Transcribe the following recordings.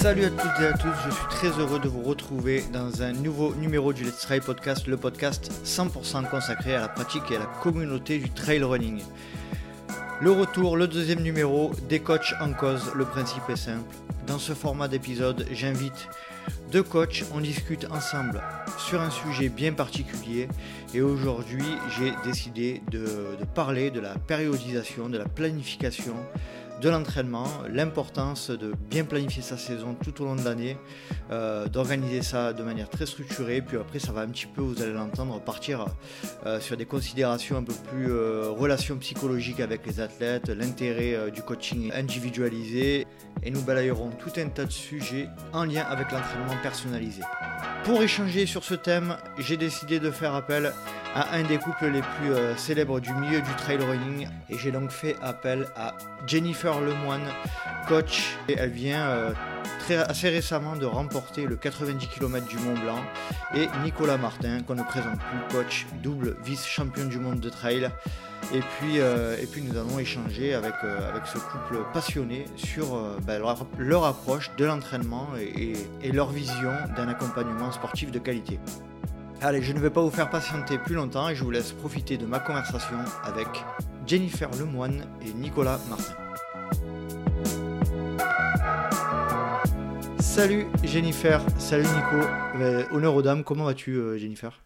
Salut à toutes et à tous, je suis très heureux de vous retrouver dans un nouveau numéro du Let's Trail Podcast, le podcast 100% consacré à la pratique et à la communauté du trail running. Le retour, le deuxième numéro, des coachs en cause, le principe est simple. Dans ce format d'épisode, j'invite deux coachs, on discute ensemble sur un sujet bien particulier et aujourd'hui j'ai décidé de, de parler de la périodisation, de la planification de l'entraînement, l'importance de bien planifier sa saison tout au long de l'année, euh, d'organiser ça de manière très structurée, puis après ça va un petit peu, vous allez l'entendre, partir euh, sur des considérations un peu plus euh, relations psychologiques avec les athlètes, l'intérêt du coaching individualisé, et nous balayerons tout un tas de sujets en lien avec l'entraînement personnalisé. Pour échanger sur ce thème, j'ai décidé de faire appel à un des couples les plus célèbres du milieu du trail running et j'ai donc fait appel à Jennifer Lemoine, coach et elle vient euh, assez récemment de remporter le 90 km du Mont Blanc et Nicolas Martin qu'on ne présente plus, coach double vice-champion du monde de trail. Et puis, euh, nous allons échanger avec, avec ce couple passionné sur ben, leur, approche de l'entraînement et leur vision d'un accompagnement sportif de qualité. Allez, je ne vais pas vous faire patienter plus longtemps et je vous laisse profiter de ma conversation avec Jennifer Lemoine et Nicolas Martin. Salut Jennifer, salut Nico. Euh, honneur aux dames, comment vas-tu euh, Jennifer?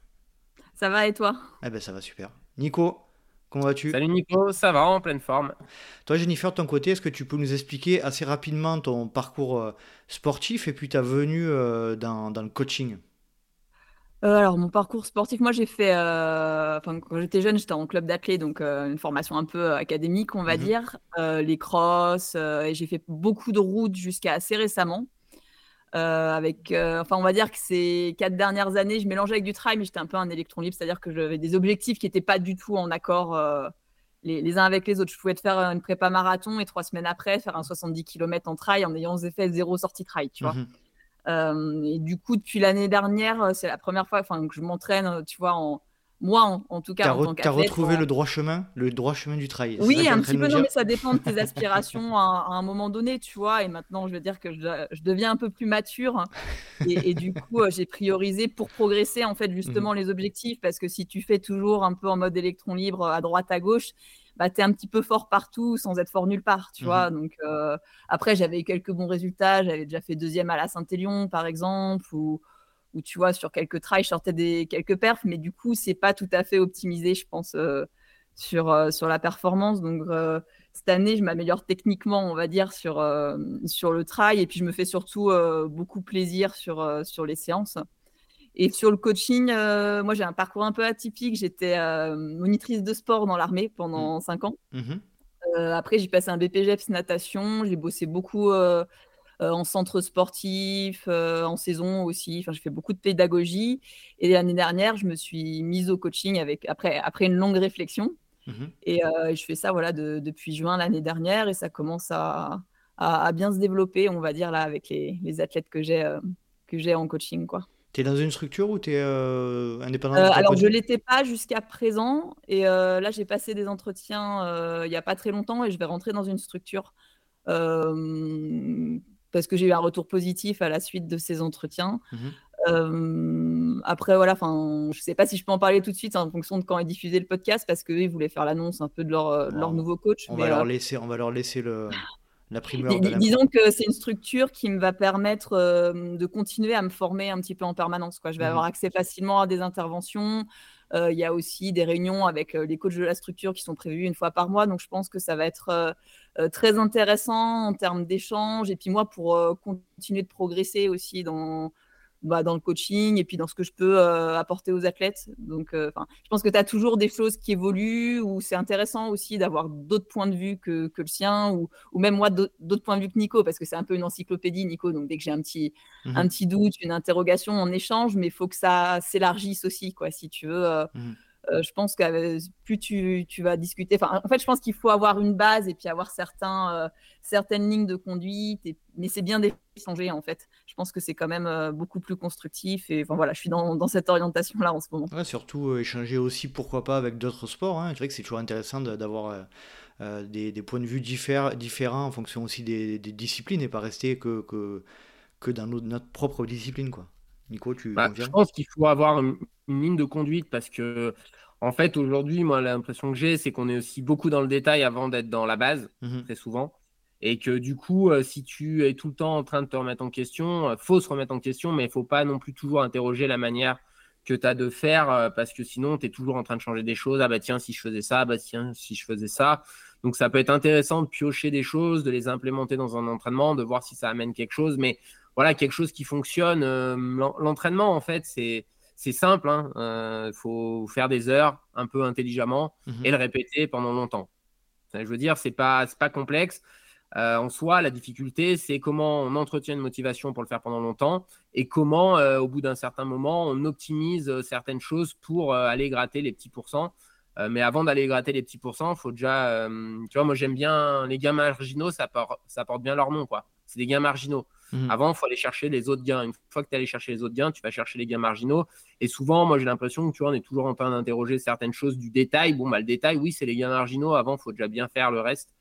Ça va et toi? Eh ben ça va super. Nico, comment vas-tu? Salut Nico, ça va en pleine forme. Toi Jennifer, de ton côté, est-ce que tu peux nous expliquer assez rapidement ton parcours euh, sportif et puis ta venue dans le coaching? Euh, alors, mon parcours sportif, moi, j'ai fait, euh, quand j'étais jeune, j'étais en club d'athlètes, donc euh, une formation un peu académique, on va mmh dire, les crosses, et j'ai fait beaucoup de routes jusqu'à assez récemment. Avec, enfin, on va dire que ces quatre dernières années, je mélangeais avec du trail, mais j'étais un peu un électron libre, c'est-à-dire que j'avais des objectifs qui n'étaient pas du tout en accord les, uns avec les autres. Je pouvais te faire une prépa marathon et trois semaines après faire un 70 km en trail en ayant fait zéro sortie trail, tu vois. Mmh euh, et du coup, depuis l'année dernière, euh, c'est la première fois que je m'entraîne, euh, tu vois, en, moi en, tout cas. Tu as, retrouvé le droit chemin, le droit chemin du trail. Oui, un petit peu, non, mais ça dépend de tes aspirations à, un moment donné, tu vois. Et maintenant, je veux dire que je, deviens un peu plus mature. Et, du coup, j'ai priorisé pour progresser, en fait, justement, mmh les objectifs. Parce que si tu fais toujours un peu en mode électron libre à droite, à gauche, bah, tu es un petit peu fort partout sans être fort nulle part, tu vois. Mmh Donc, euh, après, j'avais eu quelques bons résultats. J'avais déjà fait deuxième à la Saint-Élion, par exemple, ou, ou, tu vois, sur quelques trails, je sortais des, quelques perfs, mais du coup, c'est pas tout à fait optimisé, je pense, euh, sur, euh, sur la performance. Donc, cette année, je m'améliore techniquement, on va dire, sur, sur le trail, et puis je me fais surtout beaucoup plaisir sur, sur les séances. Et sur le coaching, euh, moi j'ai un parcours un peu atypique. J'étais euh, monitrice de sport dans l'armée pendant 5 mmh. ans. Mmh euh, après, j'ai passé un BPGEPS natation. J'ai bossé beaucoup en centre sportif, en saison aussi. Enfin, j'ai fait beaucoup de pédagogie. Et l'année dernière, je me suis mise au coaching avec, après, après une longue réflexion. Mmh et je fais ça voilà, depuis juin l'année dernière et ça commence à, à, bien se développer, on va dire, là, avec les, les athlètes que j'ai j'ai en coaching. quoi. Tu es dans une structure ou tu es euh, indépendant euh, Alors, je ne l'étais pas jusqu'à présent. Et euh, là, j'ai passé des entretiens il n'y a pas très longtemps et je vais rentrer dans une structure parce que j'ai eu un retour positif à la suite de ces entretiens. Mmh après, voilà, je ne sais pas si je peux en parler tout de suite en fonction de quand est diffusé le podcast parce qu'eux, ils voulaient faire l'annonce un peu de leur, leur nouveau coach. On, va leur laisser, on va leur laisser le. Disons que c'est une structure qui me va permettre euh, de continuer à me former un petit peu en permanence. Quoi. Je vais mmh avoir accès facilement à des interventions. Euh, il y a aussi des réunions avec euh, les coachs de la structure qui sont prévues une fois par mois. Donc, je pense que ça va être très intéressant en termes d'échange. Et puis, moi, pour continuer de progresser aussi dans, bah, dans le coaching et puis dans ce que je peux euh, apporter aux athlètes. Donc, euh, je pense que tu as toujours des choses qui évoluent ou c'est intéressant aussi d'avoir d'autres points de vue que, que le sien ou, ou, même moi d'autres points de vue que Nico parce que c'est un peu une encyclopédie, Nico. Donc, dès que j'ai un petit, mmh un petit doute, une interrogation, on échange, mais il faut que ça s'élargisse aussi, quoi, si tu veux. Euh, mmh je pense que plus tu, tu, vas discuter, en fait, je pense qu'il faut avoir une base et puis avoir certains, certaines lignes de conduite, et, mais c'est bien d'échanger en fait. Je pense que c'est quand même beaucoup plus constructif et enfin, voilà, je suis dans, dans cette orientation-là en ce moment. Ouais, surtout échanger aussi, pourquoi pas, avec d'autres sports. Hein. C'est vrai que c'est toujours intéressant d'avoir des, des, points de vue différents en fonction aussi des, des disciplines et pas rester que, que que dans notre propre discipline. Quoi. Nico, tu bah, Je pense qu'il faut avoir une, ligne de conduite parce que, en fait, aujourd'hui, moi, l'impression que j'ai, c'est qu'on est aussi beaucoup dans le détail avant d'être dans la base, mmh très souvent. Et que du coup, euh, si tu es tout le temps en train de te remettre en question, il euh, faut se remettre en question, mais il ne faut pas non plus toujours interroger la manière que tu as de faire euh, parce que sinon, tu es toujours en train de changer des choses. Ah bah tiens, si je faisais ça, bah tiens, si je faisais ça. Donc ça peut être intéressant de piocher des choses, de les implémenter dans un entraînement, de voir si ça amène quelque chose. Mais voilà, quelque chose qui fonctionne. L'entraînement, en fait, c'est c'est simple. Il hein. faut faire des heures un peu intelligemment mmh et le répéter pendant longtemps. Je veux dire, c'est pas pas complexe. Euh, en soi, la difficulté, c'est comment on entretient une motivation pour le faire pendant longtemps et comment, euh, au bout d'un certain moment, on optimise euh, certaines choses pour aller gratter les petits pourcents. mais avant d'aller gratter les petits pourcents, il faut déjà. tu vois, moi, j'aime bien les gains marginaux, ça, ça porte bien leur nom, quoi. C'est des gains marginaux. Mmh. Avant, il faut aller chercher les autres gains. Une fois que tu es allé chercher les autres gains, tu vas chercher les gains marginaux. Et souvent, moi, j'ai l'impression que tu vois, on est toujours en train d'interroger certaines choses du détail. Bon, bah, le détail, oui, c'est les gains marginaux. Avant, il faut déjà bien faire le reste.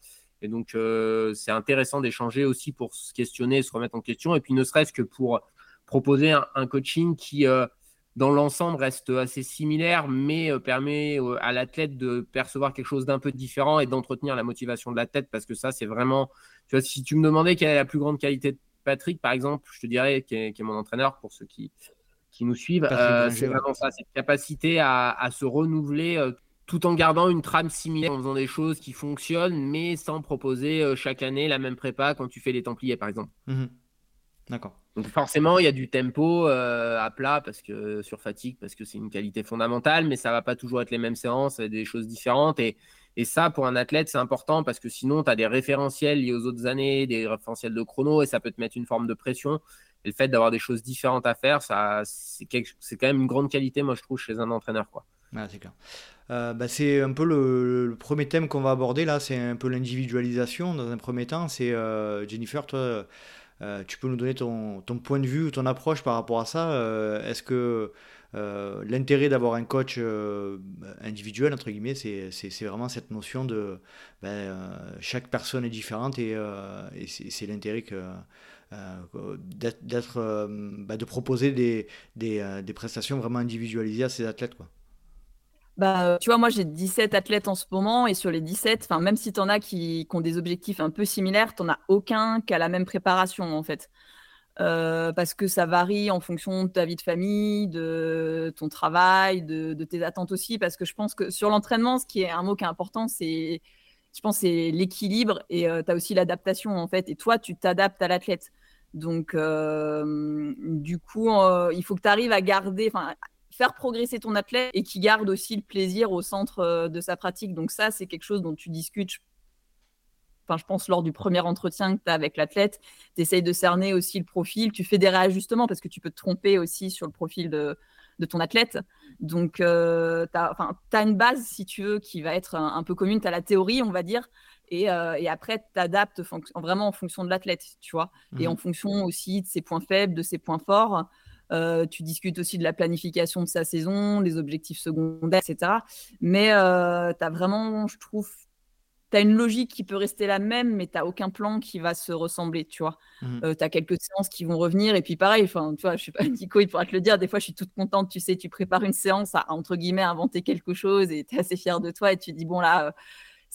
Et donc, euh, c'est intéressant d'échanger aussi pour se questionner, se remettre en question. Et puis, ne serait-ce que pour proposer un, coaching qui, euh, dans l'ensemble, reste assez similaire, mais euh, permet à l'athlète de percevoir quelque chose d'un peu différent et d'entretenir la motivation de l'athlète. Parce que ça, c'est vraiment. Tu vois, si tu me demandais quelle est la plus grande qualité de Patrick, par exemple, je te dirais, qui est, mon entraîneur pour ceux qui, qui nous suivent, c'est vraiment ça, cette capacité à, à se renouveler tout en gardant une trame similaire, en faisant des choses qui fonctionnent, mais sans proposer euh, chaque année la même prépa quand tu fais les Templiers, par exemple. Mmh D'accord. Donc forcément, il y a du tempo euh, à plat parce que sur fatigue, parce que c'est une qualité fondamentale, mais ça va pas toujours être les mêmes séances, des choses différentes. Et, et ça, pour un athlète, c'est important parce que sinon, tu as des référentiels liés aux autres années, des référentiels de chrono, et ça peut te mettre une forme de pression. Et le fait d'avoir des choses différentes à faire, ça, c'est, quand même une grande qualité, moi, je trouve, chez un entraîneur. Quoi. C'est clair. Euh, bah, c'est un peu le, premier thème qu'on va aborder là, c'est un peu l'individualisation dans un premier temps. C'est euh, Jennifer, toi, euh, tu peux nous donner ton, point de vue ton approche par rapport à ça Est-ce que l'intérêt d'avoir un coach individuel, entre guillemets, c'est vraiment cette notion de ben, chaque personne est différente et, c'est l'intérêt d'être bah, de proposer des, des, des, prestations vraiment individualisées à ces athlètes quoi. Bah, tu vois, moi j'ai 17 athlètes en ce moment et sur les 17, enfin même si tu en as qui, ont des objectifs un peu similaires, tu n'en as aucun qui a la même préparation en fait. Euh, parce que ça varie en fonction de ta vie de famille, de ton travail, de, tes attentes aussi. Parce que je pense que sur l'entraînement, ce qui est un mot qui est important, c'est, je pense, c'est l'équilibre et euh, tu as aussi l'adaptation en fait. Et toi, tu t'adaptes à l'athlète. Donc, euh, du coup, il faut que tu arrives à garder, faire progresser ton athlète et qui garde aussi le plaisir au centre euh, de sa pratique. Donc ça, c'est quelque chose dont tu discutes, enfin, je pense, lors du premier entretien que tu as avec l'athlète. Tu essayes de cerner aussi le profil, tu fais des réajustements parce que tu peux te tromper aussi sur le profil de, ton athlète. Donc, euh, tu as, une base, si tu veux, qui va être un, peu commune. Tu as la théorie, on va dire, et, euh, après, tu t'adaptes vraiment en fonction de l'athlète, tu vois, et mmh en fonction aussi de ses points faibles, de ses points forts. Euh, tu discutes aussi de la planification de sa saison, des objectifs secondaires, etc. Mais euh, tu as vraiment, je trouve, tu as une logique qui peut rester la même, mais tu n'as aucun plan qui va se ressembler, tu vois. Mmh. Euh, tu as quelques séances qui vont revenir, et puis pareil, tu vois, je sais pas, Nico, il pourra te le dire, des fois, je suis toute contente, tu sais, tu prépares une séance à, entre guillemets, inventer quelque chose, et tu es assez fier de toi, et tu dis, bon, là...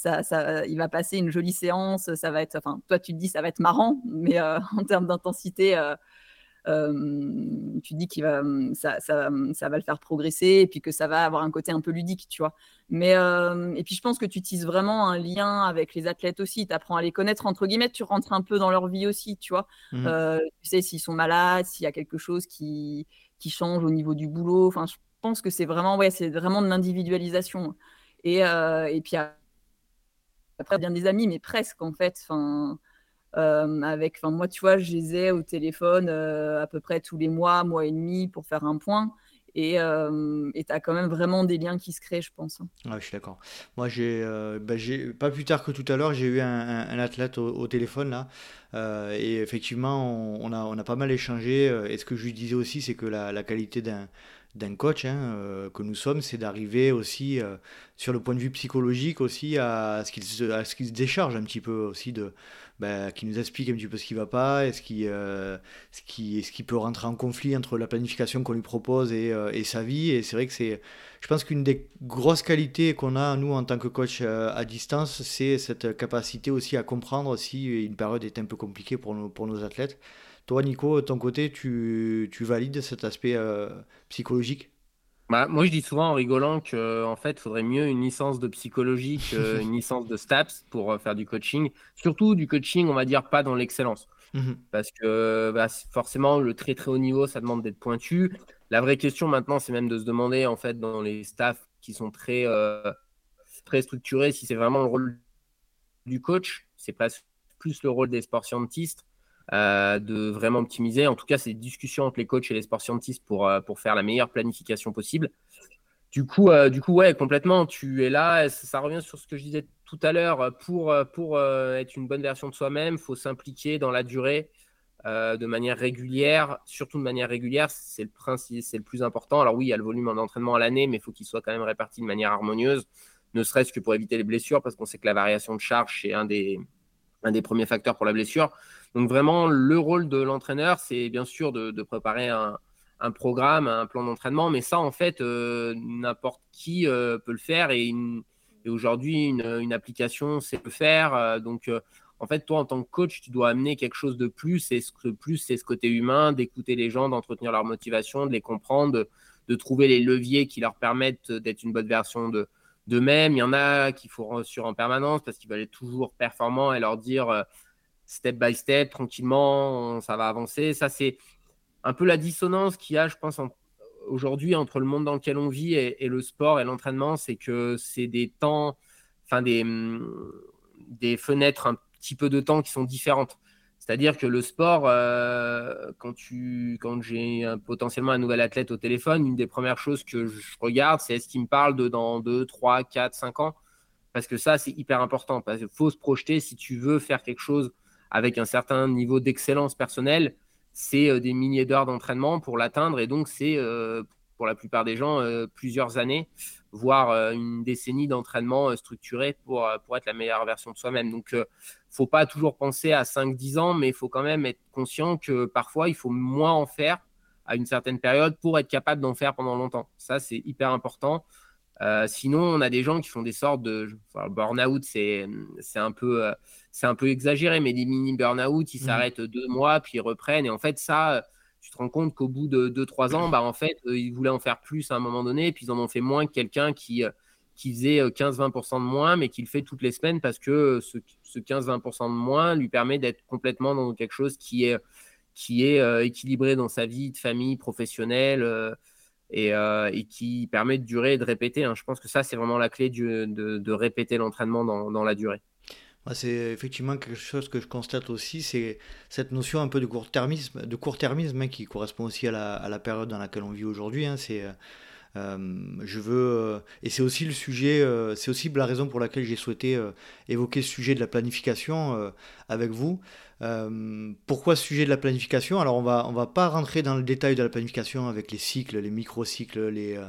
Ça, ça, il va passer une jolie séance, ça va être, enfin, toi tu te dis ça va être marrant, mais en termes d'intensité, tu dis qu'il va, ça, ça, ça, va le faire progresser et puis que ça va avoir un côté un peu ludique, tu vois. Mais et puis je pense que tu utilises vraiment un lien avec les athlètes aussi. Tu apprends à les connaître entre guillemets, tu rentres un peu dans leur vie aussi, tu vois. Mmh tu sais s'ils sont malades, s'il y a quelque chose qui, qui change au niveau du boulot. Enfin, je pense que c'est vraiment, ouais, c'est vraiment de l'individualisation. Et, et puis après, bien des amis, mais presque en fait. Enfin, euh, avec, enfin moi, tu vois, je les ai au téléphone euh, à peu près tous les mois, mois et demi pour faire un point. Et euh, tu as quand même vraiment des liens qui se créent, je pense. Hein. Ouais, je suis d'accord. Moi, j'ai, bah, j'ai pas plus tard que tout à l'heure, j'ai eu un, athlète au, téléphone là. et effectivement, on, a, on a pas mal échangé. Et ce que je lui disais aussi, c'est que la, qualité d'un d'un coach hein, que nous sommes, c'est d'arriver aussi sur le point de vue psychologique aussi à, ce qu'il se, se décharge un petit peu aussi de, bah, qui nous explique un petit peu ce qui ne va pas, et ce qui, euh, ce, qui, ce qui peut rentrer en conflit entre la planification qu'on lui propose et, euh, et sa vie. Et c'est vrai que c'est, je pense qu'une des grosses qualités qu'on a, nous, en tant que coach euh, à distance, c'est cette capacité aussi à comprendre si une période est un peu compliquée pour nos, pour nos athlètes. Toi, Nico, de ton côté, tu, tu valides cet aspect psychologique? Bah, moi, je dis souvent en rigolant que en fait, faudrait mieux une licence de psychologie qu'une licence de STAPS pour euh, faire du coaching. Surtout du coaching, on va dire, pas dans l'excellence. Mmh Parce que bah, forcément, le très très haut niveau, ça demande d'être pointu. La vraie question maintenant, c'est même de se demander, en fait, dans les staffs qui sont très, euh, très structurés, si c'est vraiment le rôle du coach. C'est pas plus le rôle des sports scientistes euh, de vraiment optimiser. En tout cas, c'est des discussions entre les coachs et les sports scientistes pour, euh, pour faire la meilleure planification possible. Du coup, euh, du coup, ouais, complètement. Tu es là. Ça, revient sur ce que je disais tout à l'heure. Pour, pour être une bonne version de soi-même, il faut s'impliquer dans la durée de manière régulière, surtout de manière régulière. C'est le principe, c'est le plus important. Alors oui, il y a le volume d'entraînement à l'année, mais il faut qu'il soit quand même réparti de manière harmonieuse, ne serait-ce que pour éviter les blessures, parce qu'on sait que la variation de charge c'est un des, un des premiers facteurs pour la blessure. Donc vraiment, le rôle de l'entraîneur, c'est bien sûr de, préparer un, programme, un plan d'entraînement, mais ça, en fait, euh, n'importe qui euh, peut le faire et, aujourd'hui, une, application sait le faire. Euh, donc, en fait, toi, en tant que coach, tu dois amener quelque chose de plus, et ce plus, c'est ce côté humain, d'écouter les gens, d'entretenir leur motivation, de les comprendre, de, trouver les leviers qui leur permettent d'être une bonne version de d'eux-mêmes. Il y en a qui font sur en permanence parce qu'ils veulent être toujours performants et leur dire step by step, tranquillement, ça va avancer. Ça, c'est un peu la dissonance qu'il y a, je pense, aujourd'hui entre le monde dans lequel on vit et, le sport et l'entraînement. C'est que c'est des temps, enfin des, hum, des fenêtres un petit peu de temps qui sont différentes. C'est-à-dire que le sport, euh, quand, tu, quand j'ai potentiellement un nouvel athlète au téléphone, une des premières choses que je regarde, c'est est-ce qu'il me parle de dans 2, 3, 4, 5 ans? Parce que ça, c'est hyper important. Parce qu'il faut se projeter si tu veux faire quelque chose avec un certain niveau d'excellence personnelle, c'est euh, des milliers d'heures d'entraînement pour l'atteindre. Et donc, c'est euh, pour la plupart des gens euh, plusieurs années, voire une décennie d'entraînement structuré pour, pour être la meilleure version de soi-même. Donc, ne faut pas toujours penser à 5-10 ans, mais il faut quand même être conscient que parfois, il faut moins en faire à une certaine période pour être capable d'en faire pendant longtemps. Ça, c'est hyper important. Euh, sinon, on a des gens qui font des sortes de burn-out, c'est un, peu, c'est un peu exagéré, mais des mini burn-out, ils mmh. s'arrêtent deux mois, puis ils reprennent. Et en fait, ça, tu te rends compte qu'au bout de deux, trois ans, bah, en fait, euh, ils voulaient en faire plus à un moment donné, et puis ils en ont fait moins que quelqu'un qui, euh, qui faisait 15-20% de moins, mais qui le fait toutes les semaines parce que ce, ce 15-20% de moins lui permet d'être complètement dans quelque chose qui est, qui est équilibré dans sa vie de famille, professionnelle. Euh, et, qui permet de durer et de répéter. Hein. Je pense que ça, c'est vraiment la clé de, répéter l'entraînement dans, la durée. C'est effectivement quelque chose que je constate aussi, c'est cette notion un peu de court-termisme, de court-termisme hein, qui correspond aussi à la, période dans laquelle on vit aujourd'hui. Hein. C'est euh, euh, je veux et c'est aussi le sujet, c'est aussi la raison pour laquelle j'ai souhaité évoquer ce sujet de la planification avec vous. Euh, pourquoi ce sujet de la planification? Alors on va on va pas rentrer dans le détail de la planification avec les cycles, les microcycles, les euh,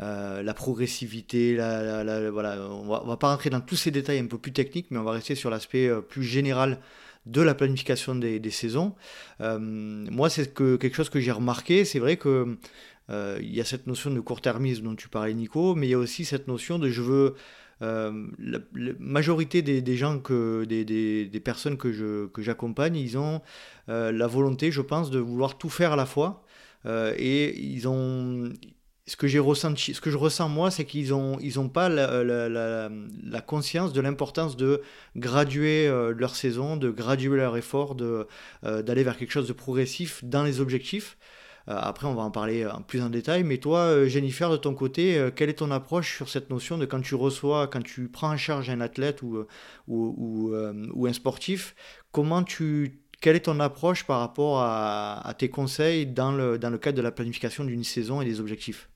euh, la progressivité, voilà, on va, va pas rentrer dans tous ces détails un peu plus techniques, mais on va rester sur l'aspect plus général de la planification des, des saisons. moi, c'est que, quelque chose que j'ai remarqué. C'est vrai que il y a cette notion de court-termisme dont tu parlais, Nico, mais il y a aussi cette notion de je veux euh, la, majorité des, gens, que, des, des, personnes que, je, que j'accompagne, ils ont euh, la volonté, je pense, de vouloir tout faire à la fois. Euh, et ils ont. Ce que, j'ai ressenti, ce que je ressens moi, c'est qu'ils n'ont ils ont pas la, la, conscience de l'importance de graduer leur saison, de graduer leur effort, de, d'aller vers quelque chose de progressif dans les objectifs. Euh, après, on va en parler en plus en détail. Mais toi, euh, Jennifer, de ton côté, euh, quelle est ton approche sur cette notion de quand tu reçois, quand tu prends en charge un athlète ou, ou, ou, un sportif, comment tu, quelle est ton approche par rapport à, tes conseils dans le, dans le cadre de la planification d'une saison et des objectifs?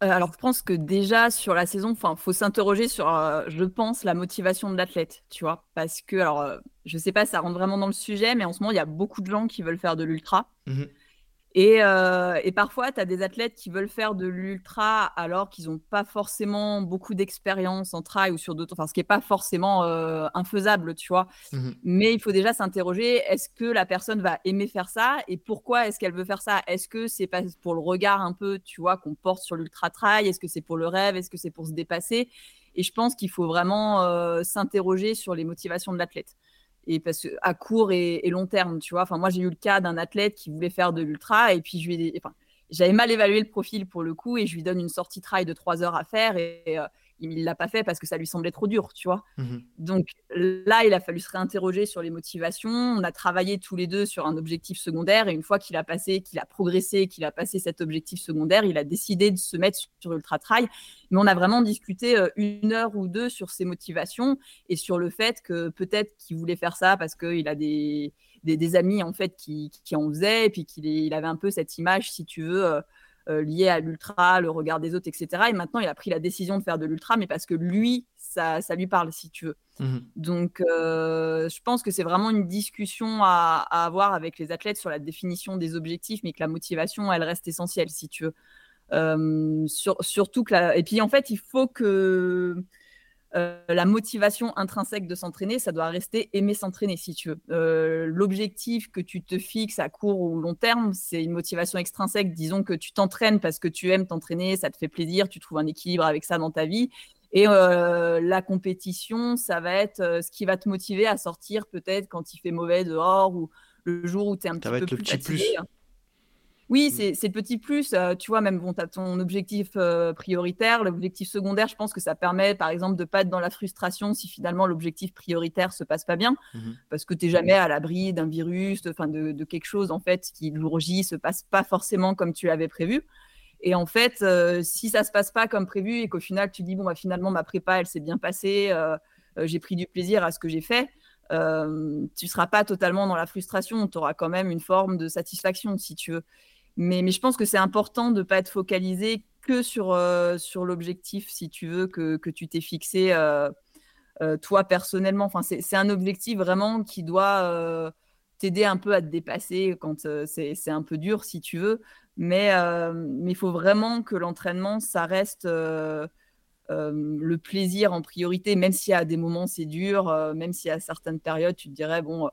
Alors, je pense que déjà sur la saison, il faut s'interroger sur, je pense, la motivation de l'athlète, tu vois. Parce que, alors, je sais pas, ça rentre vraiment dans le sujet, mais en ce moment, il y a beaucoup de gens qui veulent faire de l'ultra. Euh, et, parfois, tu as des athlètes qui veulent faire de l'ultra alors qu'ils n'ont pas forcément beaucoup d'expérience en trail ou sur d'autres, enfin, ce qui n'est pas forcément euh, infaisable, tu vois. Mmh Mais il faut déjà s'interroger est-ce que la personne va aimer faire ça et pourquoi est-ce qu'elle veut faire ça? Est-ce que c'est pas pour le regard un peu, tu vois, qu'on porte sur l'ultra trail? Est-ce que c'est pour le rêve? Est-ce que c'est pour se dépasser? Et je pense qu'il faut vraiment euh, s'interroger sur les motivations de l'athlète et parce à court et, long terme, tu vois. Enfin, moi, j'ai eu le cas d'un athlète qui voulait faire de l'ultra et puis j'avais mal évalué le profil pour le coup et je lui donne une sortie trail de trois heures à faire et, euh, il l'a pas fait parce que ça lui semblait trop dur, tu vois. Mmh Donc là, il a fallu se réinterroger sur les motivations. On a travaillé tous les deux sur un objectif secondaire et une fois qu'il a passé, qu'il a progressé, qu'il a passé cet objectif secondaire, il a décidé de se mettre sur Ultra Trail. Mais on a vraiment discuté euh, une heure ou deux sur ses motivations et sur le fait que peut-être qu'il voulait faire ça parce qu'il a des, des, amis en fait qui, qui en faisaient et puis qu'il il avait un peu cette image, si tu veux. Euh, euh, lié à l'ultra, le regard des autres, etc. Et maintenant, il a pris la décision de faire de l'ultra, mais parce que lui, ça, ça, lui parle, si tu veux. Mmh Donc, euh, je pense que c'est vraiment une discussion à, avoir avec les athlètes sur la définition des objectifs, mais que la motivation, elle reste essentielle, si tu veux. Euh, surtout que la... Et puis, en fait, il faut que euh, la motivation intrinsèque de s'entraîner, ça doit rester aimer s'entraîner, si tu veux. Euh, l'objectif que tu te fixes à court ou long terme, c'est une motivation extrinsèque. Disons que tu t'entraînes parce que tu aimes t'entraîner, ça te fait plaisir, tu trouves un équilibre avec ça dans ta vie. Et euh, la compétition, ça va être ce qui va te motiver à sortir peut-être quand il fait mauvais dehors ou le jour où tu es un petit peu plus fatigué. Hein. Oui, mmh. c'est le petit plus. tu vois, même bon, tu as ton objectif prioritaire, l'objectif secondaire, je pense que ça permet, par exemple, de ne pas être dans la frustration si finalement l'objectif prioritaire se passe pas bien, mmh parce que tu n'es jamais à l'abri d'un virus, de, de, quelque chose en fait qui le jour J se passe pas forcément comme tu l'avais prévu. Et en fait, si ça se passe pas comme prévu et qu'au final tu dis bon bah finalement ma prépa elle s'est bien passée, j'ai pris du plaisir à ce que j'ai fait. tu tu seras pas totalement dans la frustration, tu auras quand même une forme de satisfaction si tu veux. Mais, je pense que c'est important de ne pas être focalisé que sur, euh, sur l'objectif, si tu veux, que, que tu t'es fixé euh, euh, toi personnellement. Enfin, c'est un objectif vraiment qui doit t'aider un peu à te dépasser quand c'est un peu dur, si tu veux. Mais il faut vraiment que l'entraînement, ça reste le plaisir en priorité, même si à des moments c'est dur, même si à certaines périodes, tu te dirais, bon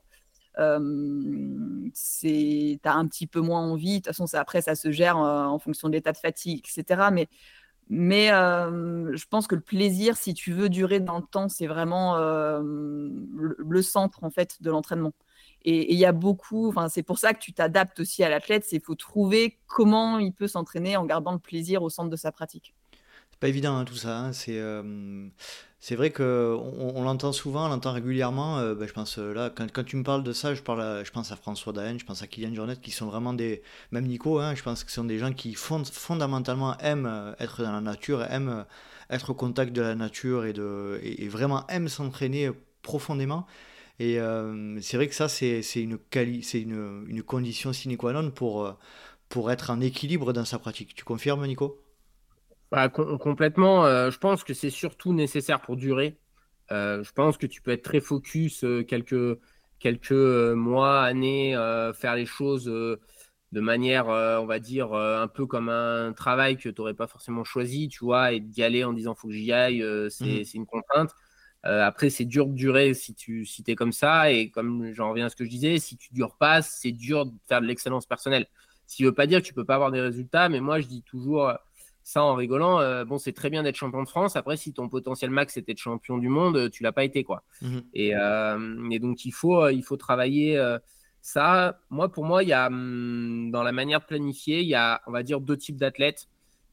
c'est tu as un petit peu moins envie. De toute façon, après, ça se gère en fonction de l'état de fatigue, etc. Mais, mais je pense que le plaisir, si tu veux durer dans le temps, c'est vraiment le, centre en fait de l'entraînement. Et il y a beaucoup, c'est pour ça que tu t'adaptes aussi à l'athlète, c'est qu'il faut trouver comment il peut s'entraîner en gardant le plaisir au centre de sa pratique. Pas évident hein, tout ça. Hein. C'est c'est vrai qu'on on, l'entend souvent, on l'entend régulièrement. Euh, ben, je pense euh, là, quand, tu me parles de ça, je, je pense à François Daen, je pense à Kylian Jornet, qui sont vraiment des. Même Nico, hein, je pense que ce sont des gens qui fondamentalement aiment euh, être dans la nature, aiment être au contact de la nature et, de, et, vraiment aiment s'entraîner profondément. Et c'est vrai que ça, c'est une, une, une condition sine qua non pour, pour être en équilibre dans sa pratique. Tu confirmes, Nico? Bah, complètement. Euh, je pense que c'est surtout nécessaire pour durer. Euh, je pense que tu peux être très focus euh, quelques, quelques mois, années, faire les choses de manière, on va dire, un peu comme un travail que tu n'aurais pas forcément choisi, tu vois, et d'y aller en disant faut que j'y aille, mmh. c'est une contrainte. après, c'est dur de durer si tu si es comme ça. Et comme j'en reviens à ce que je disais, si tu dures pas, c'est dur de faire de l'excellence personnelle. Ce qui ne veut pas dire que tu peux pas avoir des résultats, mais moi, je dis toujours ça en rigolant, euh, bon, c'est très bien d'être champion de France. Après, si ton potentiel max était de champion du monde, euh, tu l'as pas été, quoi. Mhm. Euh, et, donc, il faut, il faut travailler ça. Moi, pour moi, il y a hum, dans la manière de planifier, il y a, on va dire, deux types d'athlètes.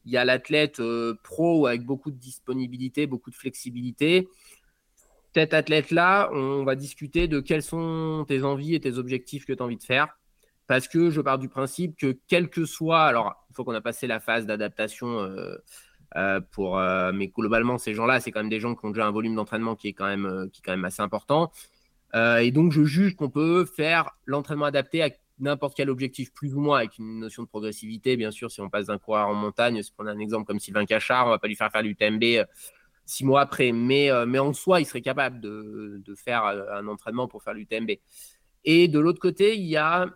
Il y a l'athlète pro avec beaucoup de disponibilité, beaucoup de flexibilité. Cet athlète-là, on va discuter de quelles sont tes envies et tes objectifs que tu as envie de faire parce que je pars du principe que quel que soit, alors il faut qu'on a passé la phase d'adaptation euh, euh, pour, euh, mais globalement ces gens-là, c'est quand même des gens qui ont déjà un volume d'entraînement qui est quand même qui est quand même assez important. et donc je juge qu'on peut faire l'entraînement adapté à n'importe quel objectif plus ou moins avec une notion de progressivité. Bien sûr, si on passe d'un coureur en montagne, si on a un exemple comme Sylvain Cachard, on va pas lui faire faire l'UTMB six mois après, mais, mais en soi, il serait capable de, de faire un entraînement pour faire l'UTMB. Et de l'autre côté, il y a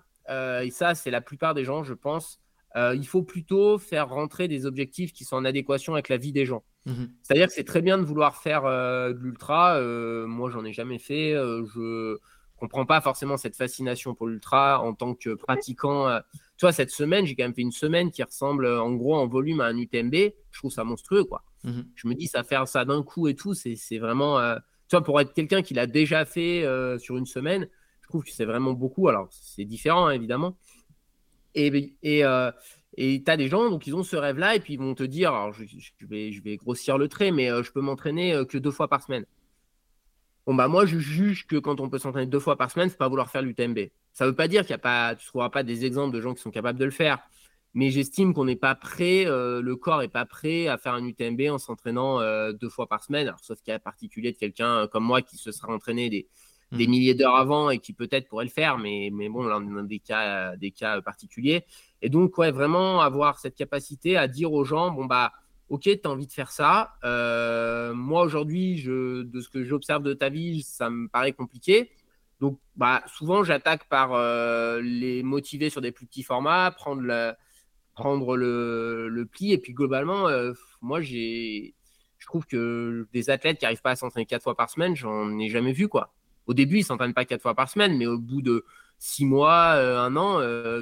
et ça, c'est la plupart des gens, je pense, il faut plutôt faire rentrer des objectifs qui sont en adéquation avec la vie des gens. Mmh C'est-à-dire que c'est très bien de vouloir faire de l'ultra. moi, j'en ai jamais fait. je comprends pas forcément cette fascination pour l'ultra en tant que pratiquant. Euh, tu vois, cette semaine, j'ai quand même fait une semaine qui ressemble euh, en gros en volume à un UTMB. Je trouve ça monstrueux, quoi. Mhm. Je me dis, ça faire ça d'un coup et tout, c'est vraiment. Euh, tu vois, pour être quelqu'un qui l'a déjà fait sur une semaine, trouve que c'est vraiment beaucoup. Alors, c'est différent, hein, évidemment. Et. et et tu as des gens, donc ils ont ce rêve-là, et puis ils vont te dire, alors je, vais, je vais grossir le trait, mais je peux m'entraîner que deux fois par semaine. Bon, bah, moi, je juge que quand on peut s'entraîner deux fois par semaine, c'est pas vouloir faire l'UTMB. Ça veut pas dire qu'il y a pas, tu trouveras pas des exemples de gens qui sont capables de le faire. Mais j'estime qu'on n'est pas prêt, euh, le corps n'est pas prêt à faire un UTMB en s'entraînant euh, deux fois par semaine. Alors, sauf cas particulier de quelqu'un comme moi qui se sera entraîné des, des mmh. milliers d'heures avant et qui peut-être pourrait le faire, mais, mais bon, là, on a des cas, des cas particuliers. Et donc, ouais, vraiment avoir cette capacité à dire aux gens, bon, bah, ok, tu as envie de faire ça. Euh, moi, aujourd'hui, de ce que j'observe de ta vie, ça me paraît compliqué. Donc, bah, souvent, j'attaque par euh, les motiver sur des plus petits formats, prendre, le, prendre le, pli. Et puis, globalement, euh, moi, j'ai, je trouve que des athlètes qui n'arrivent pas à s'entraîner quatre fois par semaine, j'en ai jamais vu. quoi. Au début, ils ne s'entraînent pas quatre fois par semaine, mais au bout de six mois, un an,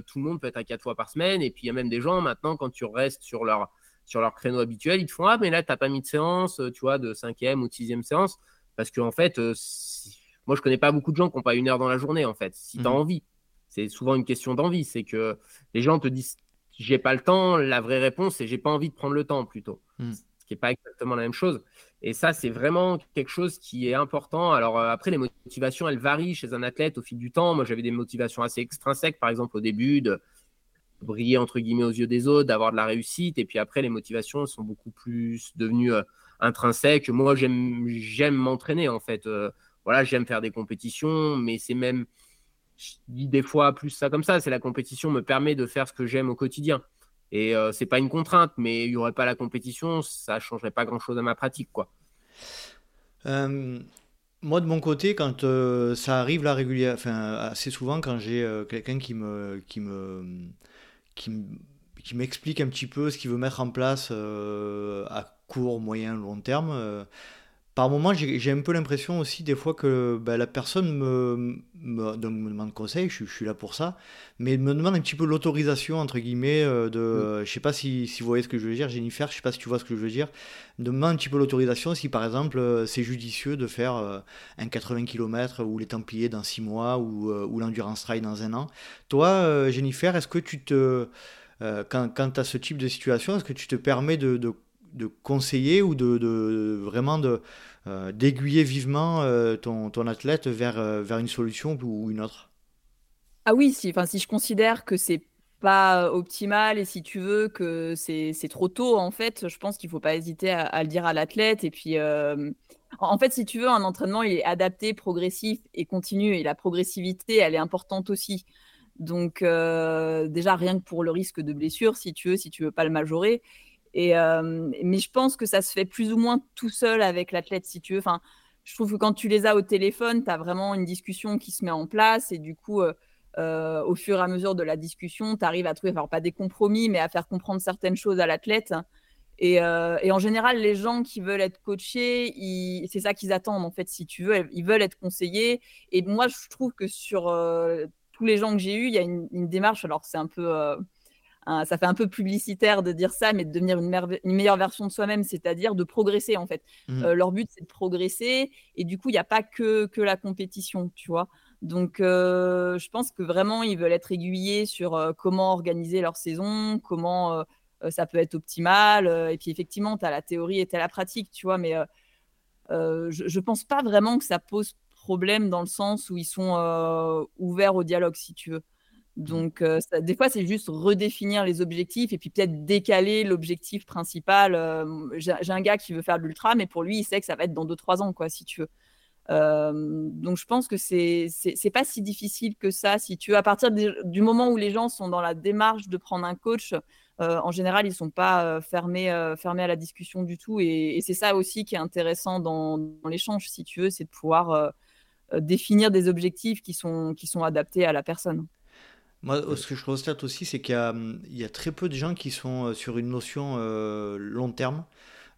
tout le monde peut être à quatre fois par semaine. Et puis, il y a même des gens maintenant, quand tu restes sur leur sur leur créneau habituel, ils te font Ah, mais là, tu n'as pas mis de séance, euh, tu vois, de cinquième ou de sixième séance. Parce qu'en en fait, euh, moi, je connais pas beaucoup de gens qui n'ont pas une heure dans la journée, en fait, si tu as mhm. envie. C'est souvent une question d'envie. C'est que les gens te disent J'ai pas le temps. La vraie réponse, c'est J'ai pas envie de prendre le temps plutôt. Mhm. Ce qui n'est pas exactement la même chose. Et ça, c'est vraiment quelque chose qui est important. Alors, euh, après, les motivations, elles varient chez un athlète au fil du temps. Moi, j'avais des motivations assez extrinsèques, par exemple, au début, de briller entre guillemets aux yeux des autres, d'avoir de la réussite. Et puis après, les motivations sont beaucoup plus devenues euh, intrinsèques. Moi, j'aime, m'entraîner en fait. Euh, voilà, j'aime faire des compétitions, mais c'est même, je dis des fois plus ça comme ça. C'est la compétition me permet de faire ce que j'aime au quotidien. Et euh, c'est pas une contrainte, mais il y aurait pas la compétition, ça changerait pas grand chose à ma pratique, quoi. moi, de mon côté, quand ça arrive là régulièrement, enfin assez souvent, quand j'ai quelqu'un qui me, qui me qui, m'explique un petit peu ce qu'il veut mettre en place euh, à court, moyen, long terme. Euh, par moment, j'ai un peu l'impression aussi des fois que ben, la personne me, me, demande conseil, je, suis là pour ça, mais me demande un petit peu l'autorisation, entre guillemets, euh, de... Mm. Je sais pas si, si, vous voyez ce que je veux dire, Jennifer, je sais pas si tu vois ce que je veux dire, demande un petit peu l'autorisation si par exemple c'est judicieux de faire un 80 km ou les Templiers dans 6 mois ou, ou l'Endurance Trail dans un an. Toi, Jennifer, est-ce que tu te... quand, quand tu as ce type de situation, est-ce que tu te permets de, de de conseiller ou de, vraiment de euh, d'aiguiller vivement euh, ton, athlète vers, euh, vers une solution ou une autre Ah oui, si, si je considère que c'est pas optimal et si tu veux que c'est trop tôt, en fait, je pense qu'il faut pas hésiter à, le dire à l'athlète. Et puis, en fait, si tu veux, un entraînement, il est adapté, progressif et continu. Et la progressivité, elle est importante aussi. Donc, déjà, rien que pour le risque de blessure, si tu veux, si tu veux pas le majorer. Et, mais je pense que ça se fait plus ou moins tout seul avec l'athlète, si tu veux. Enfin, je trouve que quand tu les as au téléphone, tu as vraiment une discussion qui se met en place. Et du coup, au fur et à mesure de la discussion, tu arrives à trouver, alors pas des compromis, mais à faire comprendre certaines choses à l'athlète. Et, en général, les gens qui veulent être coachés, c'est ça qu'ils attendent, en fait, si tu veux. Ils veulent être conseillés. Et moi, je trouve que sur tous les gens que j'ai eus, il y a une démarche. Alors, c'est un peu ça fait un peu publicitaire de dire ça, mais de devenir une, meilleure version de soi-même, c'est-à-dire de progresser en fait. Mmh. Euh, leur but, c'est de progresser, et du coup, il n'y a pas que, que la compétition, tu vois. Donc, euh, je pense que vraiment, ils veulent être aiguillés sur euh, comment organiser leur saison, comment ça peut être optimal. et puis, effectivement, tu as la théorie et tu as la pratique, tu vois, mais je ne pense pas vraiment que ça pose problème dans le sens où ils sont ouverts au dialogue, si tu veux. Mmh. Donc, des fois, c'est juste redéfinir les objectifs et puis peut-être décaler l'objectif principal. J'ai un gars qui veut faire de l'ultra, mais pour lui, il sait que ça va être dans 2-3 ans, quoi, si tu veux. donc, je pense que c'est pas si difficile que ça. Si tu veux, à partir du moment où les gens sont dans la démarche de prendre un coach, en général, ils sont pas fermés, fermés à la discussion du tout. Et, c'est ça aussi qui est intéressant dans, dans l'échange, si tu veux, c'est de pouvoir définir des objectifs qui sont, qui sont adaptés à la personne. Moi, ce que je constate aussi, c'est qu'il y, y, a très peu de gens qui sont sur une notion long terme.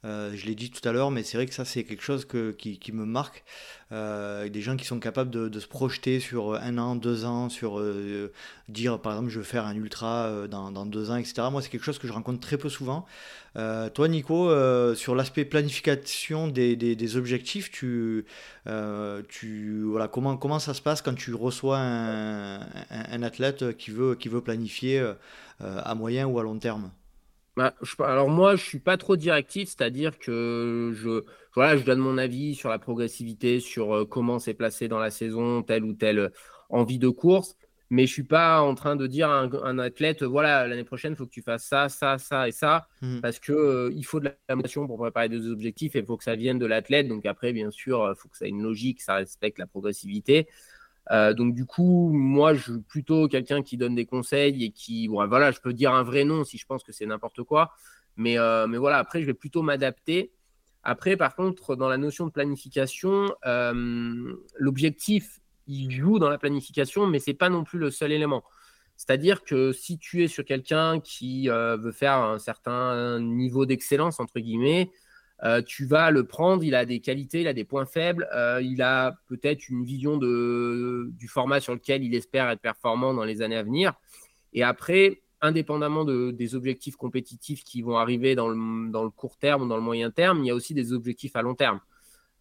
Euh, je l'ai dit tout à l'heure, mais c'est vrai que ça, c'est quelque chose qui, me marque. Euh, des gens qui sont capables de, se projeter sur un an, deux ans, sur euh, dire, par exemple, je veux faire un ultra dans, deux ans, etc. Moi, c'est quelque chose que je rencontre très peu souvent. toi, Nico, sur l'aspect planification des, objectifs, tu, tu, voilà, comment, comment ça se passe quand tu reçois un, un, un athlète qui veut, qui veut planifier à moyen ou à long terme? Bah, alors moi, je suis pas trop directif, c'est-à-dire que je, voilà, je donne mon avis sur la progressivité, sur euh, comment c'est placé dans la saison, telle ou telle envie de course, mais je suis pas en train de dire à un, athlète, voilà, l'année prochaine, il faut que tu fasses ça, ça, ça et ça, mmh. parce que euh, il faut de la motivation pour préparer des objectifs et il faut que ça vienne de l'athlète. Donc après, bien sûr, il faut que ça ait une logique, ça respecte la progressivité. Euh, donc du coup, moi, je suis plutôt quelqu'un qui donne des conseils et qui, bon, voilà, je peux dire un vrai nom si je pense que c'est n'importe quoi, mais, euh, mais voilà, après, je vais plutôt m'adapter. Après, par contre, dans la notion de planification, euh, l'objectif, il joue dans la planification, mais c'est pas non plus le seul élément. C'est-à-dire que si tu es sur quelqu'un qui veut faire un certain niveau d'excellence, entre guillemets, euh, tu vas le prendre, il a des qualités, il a des points faibles, euh, il a peut-être une vision de, du format sur lequel il espère être performant dans les années à venir. Et après, indépendamment de, des objectifs compétitifs qui vont arriver dans le, dans le, court terme ou dans le moyen terme, il y a aussi des objectifs à long terme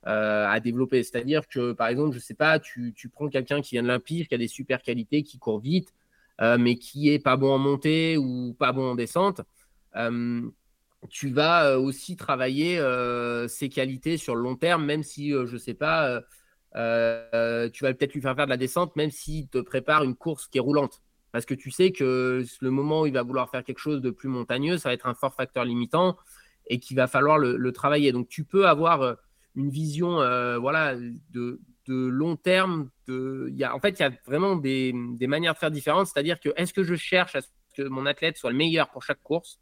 euh, à développer. C'est-à-dire que, par exemple, je ne sais pas, tu, tu prends quelqu'un qui vient de l'Empire, qui a des super qualités, qui court vite, mais qui est pas bon en montée ou pas bon en descente tu vas euh, aussi travailler euh, ses qualités sur le long terme, même si, euh, je ne sais pas, tu vas peut-être lui faire faire de la descente, même s'il te prépare une course qui est roulante. Parce que tu sais que le moment où il va vouloir faire quelque chose de plus montagneux, ça va être un fort facteur limitant et qu'il va falloir le, travailler. Donc tu peux avoir une vision voilà, de, long terme. De, en fait, il y a vraiment des, des manières de faire différentes. C'est-à-dire que est-ce que je cherche à ce que mon athlète soit le meilleur pour chaque course?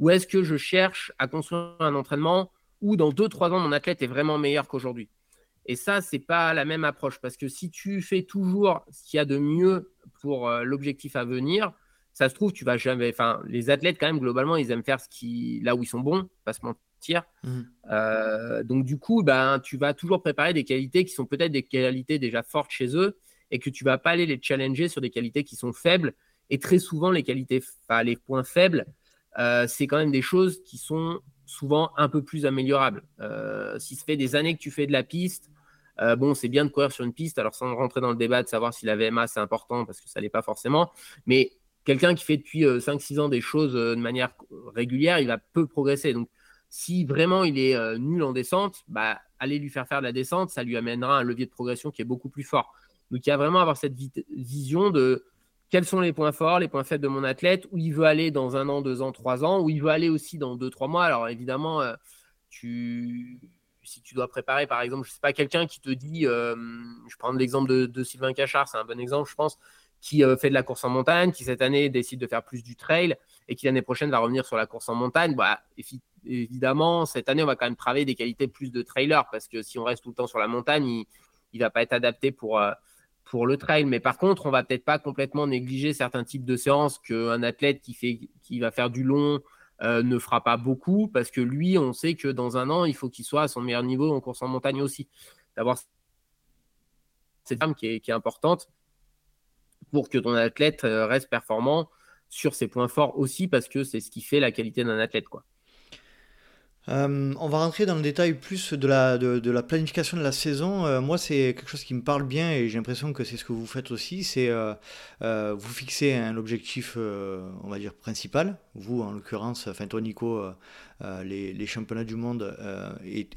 Ou est-ce que je cherche à construire un entraînement où dans 2-3 ans, mon athlète est vraiment meilleur qu'aujourd'hui? Et ça, ce n'est pas la même approche parce que si tu fais toujours ce qu'il y a de mieux pour euh, l'objectif à venir, ça se trouve, tu vas jamais. Enfin, les athlètes, quand même, globalement, ils aiment faire ce qui... là où ils sont bons, pas se mentir. Mmh. Euh, donc, du coup, ben, tu vas toujours préparer des qualités qui sont peut-être des qualités déjà fortes chez eux et que tu vas pas aller les challenger sur des qualités qui sont faibles. Et très souvent, les qualités, enfin, les points faibles, euh, c'est quand même des choses qui sont souvent un peu plus améliorables. Euh, si ça fait des années que tu fais de la piste, euh, bon, c'est bien de courir sur une piste, alors sans rentrer dans le débat de savoir si la VMA c'est important, parce que ça l'est pas forcément, mais quelqu'un qui fait depuis 5-6 ans des choses de manière régulière, il va peu progresser. Donc, si vraiment il est nul en descente, bah, aller lui faire faire de la descente, ça lui amènera un levier de progression qui est beaucoup plus fort. Donc, il y a vraiment avoir cette vision de quels sont les points forts, les points faibles de mon athlète, où il veut aller dans un an, deux ans, trois ans, où il veut aller aussi dans deux, trois mois? Alors évidemment, euh, si tu dois préparer, par exemple, je ne sais pas, quelqu'un qui te dit, euh, je prends l'exemple de, Sylvain Cachard, c'est un bon exemple, je pense, qui euh, fait de la course en montagne, qui cette année décide de faire plus du trail et qui l'année prochaine va revenir sur la course en montagne. Bah, évidemment, cette année, on va quand même travailler des qualités plus de trailer parce que si on reste tout le temps sur la montagne, il ne va pas être adapté pour pour le trail. Mais par contre, on va peut-être pas complètement négliger certains types de séances qu'un athlète qui, fait, qui va faire du long euh, ne fera pas beaucoup parce que lui, on sait que dans un an, il faut qu'il soit à son meilleur niveau en course en montagne aussi. D'avoir cette femme qui est, qui est importante pour que ton athlète euh, reste performant sur ses points forts aussi parce que c'est ce qui fait la qualité d'un athlète. quoi. Euh, on va rentrer dans le détail plus de la, de, la planification de la saison. Euh, moi, c'est quelque chose qui me parle bien et j'ai l'impression que c'est ce que vous faites aussi. C'est euh, vous fixer un objectif, on va dire, principal. Vous, en l'occurrence, enfin toi, les, championnats du monde et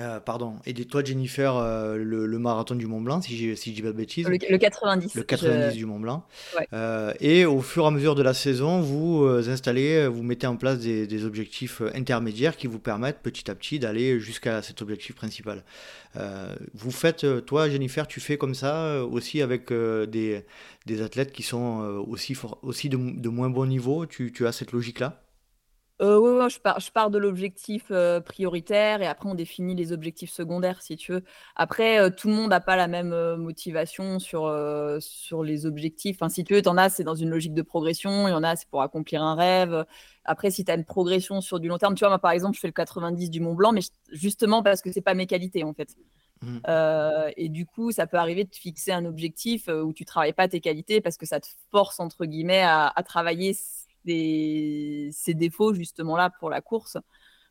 euh, pardon. Et toi, Jennifer, euh, le, marathon du Mont Blanc, si je si dis pas de bêtises? Le, 90. Le 90 du Mont Blanc. Euh, et au fur et à mesure de la saison, vous installez, vous mettez en place des, objectifs intermédiaires qui vous permettent petit à petit d'aller jusqu'à cet objectif principal. vous faites, toi, Jennifer, tu fais comme ça aussi avec des, des, athlètes qui sont aussi, aussi de, moins bon niveau? Tu, tu as cette logique-là? Euh, oui, je pars, je pars de l'objectif euh, prioritaire et après on définit les objectifs secondaires si tu veux. Après, euh, tout le monde n'a pas la même motivation sur, sur les objectifs. Enfin, si tu veux, tu en as, c'est dans une logique de progression, il y en a, c'est pour accomplir un rêve. Après, si tu as une progression sur du long terme, tu vois, moi par exemple, je fais le 90 du Mont Blanc, mais justement parce que c'est pas mes qualités en fait. Mmh. et du coup, ça peut arriver de te fixer un objectif où tu travailles pas tes qualités parce que ça te force entre guillemets à, à travailler ces défauts justement là pour la course.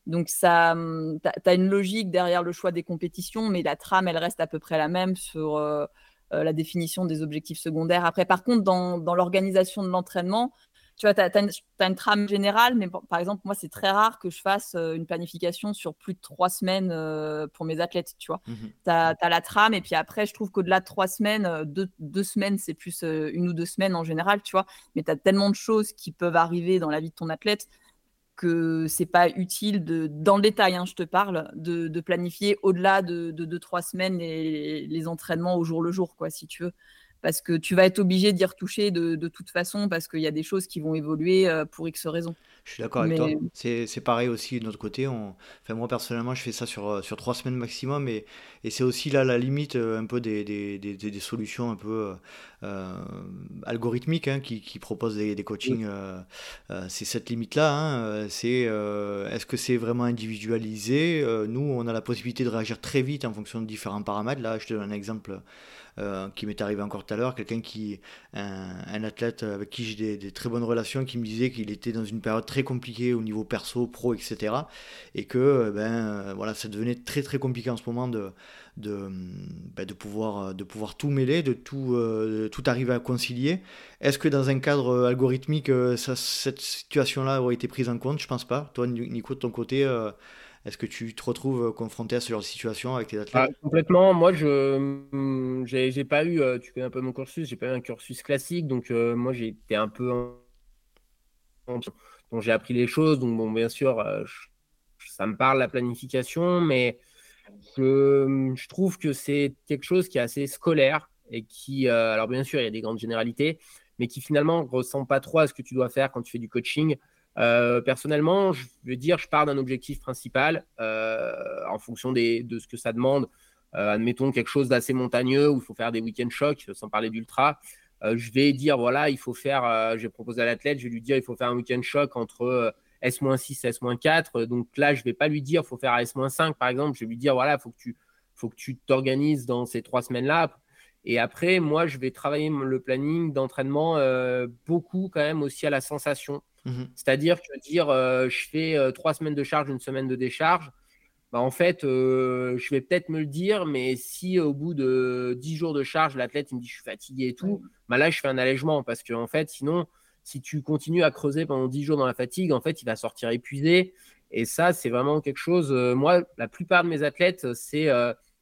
Donc ça, hum, tu as, une logique derrière le choix des compétitions, mais la trame, elle reste à peu près la même sur euh, euh, la définition des objectifs secondaires. Après, par contre, dans, dans l'organisation de l'entraînement, tu vois, tu as, une trame générale, mais par exemple, moi, c'est très rare que je fasse euh, une planification sur plus de trois semaines euh, pour mes athlètes, tu vois. Mmh tu as, la trame, et puis après, je trouve qu'au-delà de trois semaines, euh, deux, semaines, c'est plus une ou deux semaines en général, tu vois. Mais tu as tellement de choses qui peuvent arriver dans la vie de ton athlète que c'est pas utile de, dans le détail, hein, je te parle, de, planifier au-delà de, deux, trois semaines les, les, entraînements au jour le jour, quoi, si tu veux parce que tu vas être obligé d'y retoucher de, toute façon parce qu'il y a des choses qui vont évoluer euh, pour X raisons. Je suis d'accord avec toi. C'est pareil aussi de notre côté. On... Enfin, moi personnellement, je fais ça sur, euh, sur trois semaines maximum et, et c'est aussi là la limite euh, un peu des, des, des, des solutions un peu algorithmiques hein, qui, qui, proposent des, coachings. c'est cette limite-là. Hein. C'est est-ce que c'est vraiment individualisé Nous, on a la possibilité de réagir très vite en fonction de différents paramètres. Là, je te donne un exemple euh, qui m'est arrivé encore tout à l'heure, quelqu'un qui, un, athlète avec qui j'ai des, très bonnes relations, qui me disait qu'il était dans une période très compliquée au niveau perso, pro, etc. Et que euh, ben, euh, voilà, ça devenait très très compliqué en ce moment de, de, ben, de, pouvoir, de pouvoir tout mêler, de tout, tout arriver à concilier. Est-ce que dans un cadre algorithmique, cette situation-là aurait été prise en compte? Je pense pas. Toi, Nico, de ton côté, est-ce que tu te retrouves euh, confronté à ce genre de situation avec tes athlètes? Ah, Complètement. Moi, je n'ai pas eu, euh, tu connais un peu mon cursus, j'ai pas eu un cursus classique, donc euh, moi j'ai été un peu donc j'ai appris les choses. Donc bon, bien sûr, ça me parle la planification, mais je, trouve que c'est quelque chose qui est assez scolaire et qui, alors bien sûr, il y a des grandes généralités, mais qui finalement ne ressemble pas trop à ce que tu dois faire quand tu fais du coaching. Euh, personnellement, je veux dire, je pars d'un objectif principal euh, en fonction de ce que ça demande. Euh, admettons quelque chose d'assez montagneux où il faut faire des week-end shocks, sans parler d'ultra. Je vais dire, voilà, il faut faire, je vais proposer à l'athlète, je vais lui dire, il faut faire un week-end shock entre S-6 et S-4. Donc là, je ne vais pas lui dire, il faut faire S-5, par exemple. Je vais lui dire, voilà, il faut que tu faut que tu t'organises dans ces trois semaines-là. Et après, moi, je vais travailler le planning d'entraînement beaucoup quand même aussi à la sensation. Mhm. C'est-à-dire que dire euh, je fais euh, trois semaines de charge, une semaine de décharge, bah, en fait, euh, je vais peut-être me le dire, mais si au bout de dix jours de charge, l'athlète me dit je suis fatigué et tout, bah, là je fais un allègement parce que en fait, sinon, si tu continues à creuser pendant dix jours dans la fatigue, en fait, il va sortir épuisé. Et ça, c'est vraiment quelque chose. moi, la plupart de mes athlètes, c'est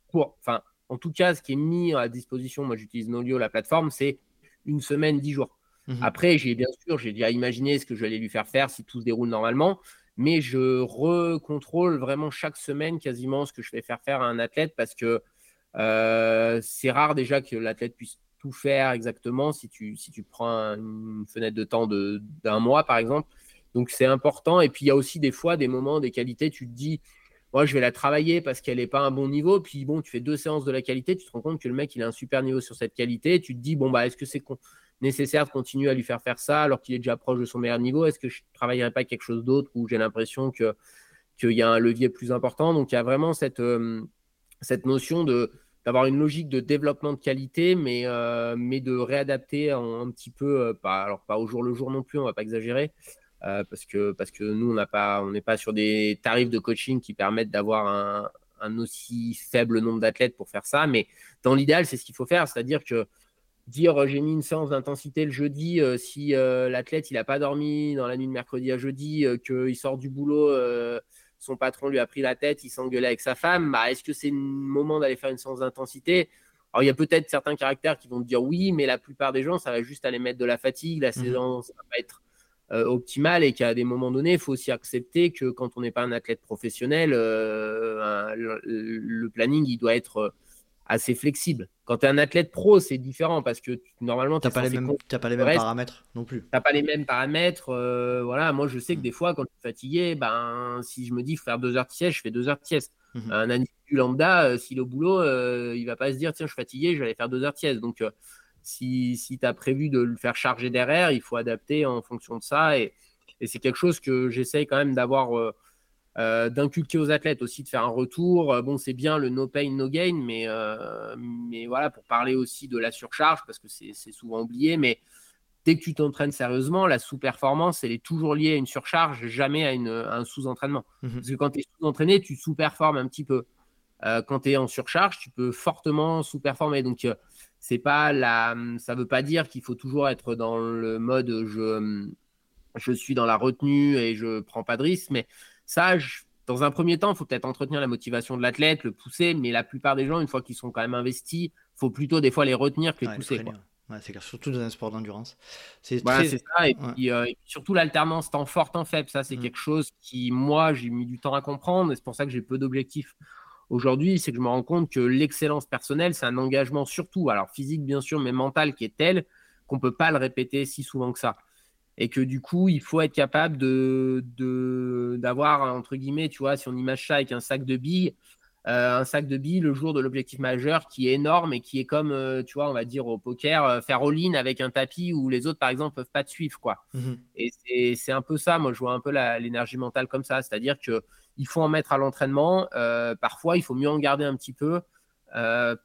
pour, enfin, en tout cas, ce qui est mis à disposition, moi j'utilise Nolio, la plateforme, c'est une semaine, dix jours. Mmh Après, j'ai bien sûr, j'ai déjà imaginé ce que je vais lui faire faire si tout se déroule normalement, mais je recontrôle vraiment chaque semaine quasiment ce que je vais faire faire à un athlète parce que euh, c'est rare déjà que l'athlète puisse tout faire exactement si tu, prends une fenêtre de temps d'un mois, par exemple. Donc, c'est important. Et puis, il y a aussi des fois des moments, des qualités, tu te dis, moi, je vais la travailler parce qu'elle n'est pas à un bon niveau. Puis, bon, tu fais deux séances de la qualité, tu te rends compte que le mec, il a un super niveau sur cette qualité. tu te dis, bon, bah, est-ce que c'est nécessaire de continuer à lui faire faire ça alors qu'il est déjà proche de son meilleur niveau? Est-ce que je ne travaillerai pas quelque chose d'autre où j'ai l'impression qu'il y a un levier plus important? Donc il y a vraiment cette, euh, cette notion de d'avoir une logique de développement de qualité, mais, euh, mais de réadapter un, petit peu, euh, pas, alors pas au jour le jour non plus, on va pas exagérer, parce, que, parce que nous, on n'est pas, pas sur des tarifs de coaching qui permettent d'avoir un, un aussi faible nombre d'athlètes pour faire ça, mais dans l'idéal, c'est ce qu'il faut faire, c'est-à-dire que dire euh, j'ai mis une séance d'intensité le jeudi, euh, si euh, l'athlète il n'a pas dormi dans la nuit de mercredi à jeudi, qu'il sort du boulot, son patron lui a pris la tête, il s'engueulait avec sa femme, bah, est-ce que c'est le moment d'aller faire une séance d'intensité? Alors il y a peut-être certains caractères qui vont te dire oui, mais la plupart des gens, ça va juste aller mettre de la fatigue, la mmh. saison, ça va pas être optimal et qu'à des moments donnés, il faut aussi accepter que quand on n'est pas un athlète professionnel, le planning, il doit être assez flexible. Quand tu es un athlète pro, c'est différent parce que normalement, tu n'as pas, les mêmes, pas les mêmes paramètres non plus. Tu n'as pas les mêmes paramètres. Euh, voilà, moi, je sais que mm. des fois, quand je suis fatigué, ben, si je me dis faire deux heures de sieste, je fais deux heures de sieste. Mm-hmm. Un individu lambda, euh, s'il est au boulot, euh, il va pas se dire tiens, je suis fatigué, je vais aller faire deux heures de sieste. Donc, si, si tu as prévu de le faire charger derrière, il faut adapter en fonction de ça. Et, et c'est quelque chose que j'essaye quand même d'avoir euh, d'inculquer aux athlètes aussi de faire un retour. Euh, bon, c'est bien le no pain, no gain, mais, euh, mais voilà, pour parler aussi de la surcharge, parce que c'est souvent oublié, mais dès que tu t'entraînes sérieusement, la sous-performance, elle est toujours liée à une surcharge, jamais à, une, un sous-entraînement. Mhm. Parce que quand tu es sous-entraîné, tu sous-performes un petit peu. quand tu es en surcharge, tu peux fortement sous-performer. Donc, c'est pas la, ça ne veut pas dire qu'il faut toujours être dans le mode je, je suis dans la retenue et je prends pas de risque, mais ça, dans un premier temps, il faut peut-être entretenir la motivation de l'athlète, le pousser, mais la plupart des gens, une fois qu'ils sont quand même investis, il faut plutôt des fois les retenir que les pousser. c'est surtout dans un sport d'endurance. C'est ça. Euh, et, puis, surtout l'alternance temps fort, temps faible. Ça, c'est mmh. quelque chose qui, moi, j'ai mis du temps à comprendre. Et c'est pour ça que j'ai peu d'objectifs aujourd'hui. C'est que je me rends compte que l'excellence personnelle, c'est un engagement surtout, alors physique bien sûr, mais mental qui est tel qu'on ne peut pas le répéter si souvent que ça et que du coup, il faut être capable de d'avoir entre guillemets, tu vois, si on image ça avec un sac de billes, euh, un sac de billes le jour de l'objectif majeur qui est énorme et qui est comme, euh, tu vois, on va dire au poker, euh, faire all-in avec un tapis où les autres, par exemple, peuvent pas te suivre, quoi. Mmh et c'est un peu ça, moi, je vois un peu l'énergie mentale comme ça, c'est-à-dire que il faut en mettre à l'entraînement. parfois, il faut mieux en garder un petit peu.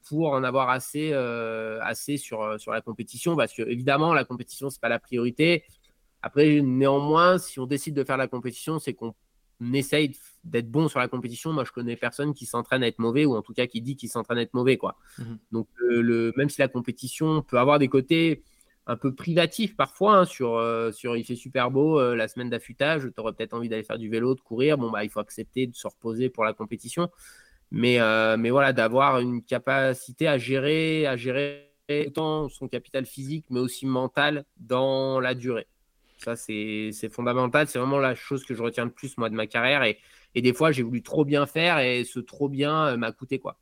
pour en avoir assez, assez sur, sur la compétition, parce que évidemment, la compétition, c'est pas la priorité. Après, néanmoins, si on décide de faire la compétition, c'est qu'on essaye d'être bon sur la compétition. Moi, je connais personne qui s'entraîne à être mauvais ou en tout cas qui dit qu'il s'entraîne à être mauvais. Quoi. Mhm. Donc, le, même si la compétition peut avoir des côtés un peu privatifs parfois, hein, sur, euh, sur il fait super beau euh, la semaine d'affûtage, tu aurais peut-être envie d'aller faire du vélo, de courir. Bon, bah, il faut accepter de se reposer pour la compétition. Mais, euh, mais voilà, d'avoir une capacité à gérer, à gérer autant son capital physique, mais aussi mental dans la durée. Ça, c'est fondamental. C'est vraiment la chose que je retiens le plus, de ma carrière. Et, des fois, j'ai voulu trop bien faire et ce trop bien euh, m'a coûté, quoi.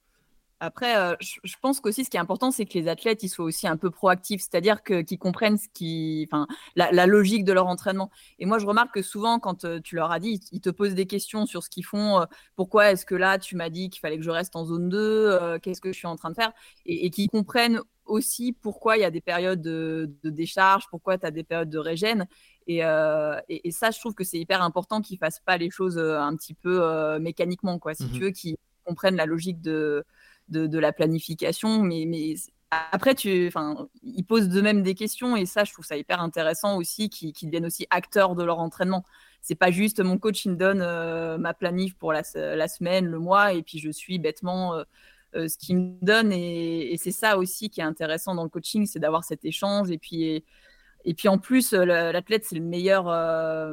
Après, euh, je, pense qu'aussi ce qui est important, c'est que les athlètes soient aussi un peu proactifs, c'est-à-dire qu'ils comprennent ce qui, enfin, la, logique de leur entraînement. Et moi, je remarque que souvent, quand euh, tu leur as dit, ils te posent des questions sur ce qu'ils font. pourquoi est-ce que là, tu m'as dit qu'il fallait que je reste en zone 2 Qu'est-ce que je suis en train de faire? Et qu'ils comprennent aussi pourquoi il y a des périodes de, décharge, pourquoi tu as des périodes de régène. Euh, et, ça, je trouve que c'est hyper important qu'ils ne fassent pas les choses euh, un petit peu euh, mécaniquement, quoi, si mmh tu veux, qu'ils comprennent la logique de, de, la planification. Mais, mais après, tu, ils posent de même des questions et ça, je trouve ça hyper intéressant aussi qu'ils deviennent aussi acteurs de leur entraînement. C'est pas juste mon coach, il me donne ma planif pour la, la, semaine, le mois, et puis je suis bêtement ce qu'il me donne. Et, c'est ça aussi qui est intéressant dans le coaching, c'est d'avoir cet échange. Et puis, et, puis en plus, euh, l'athlète, c'est le meilleur, euh,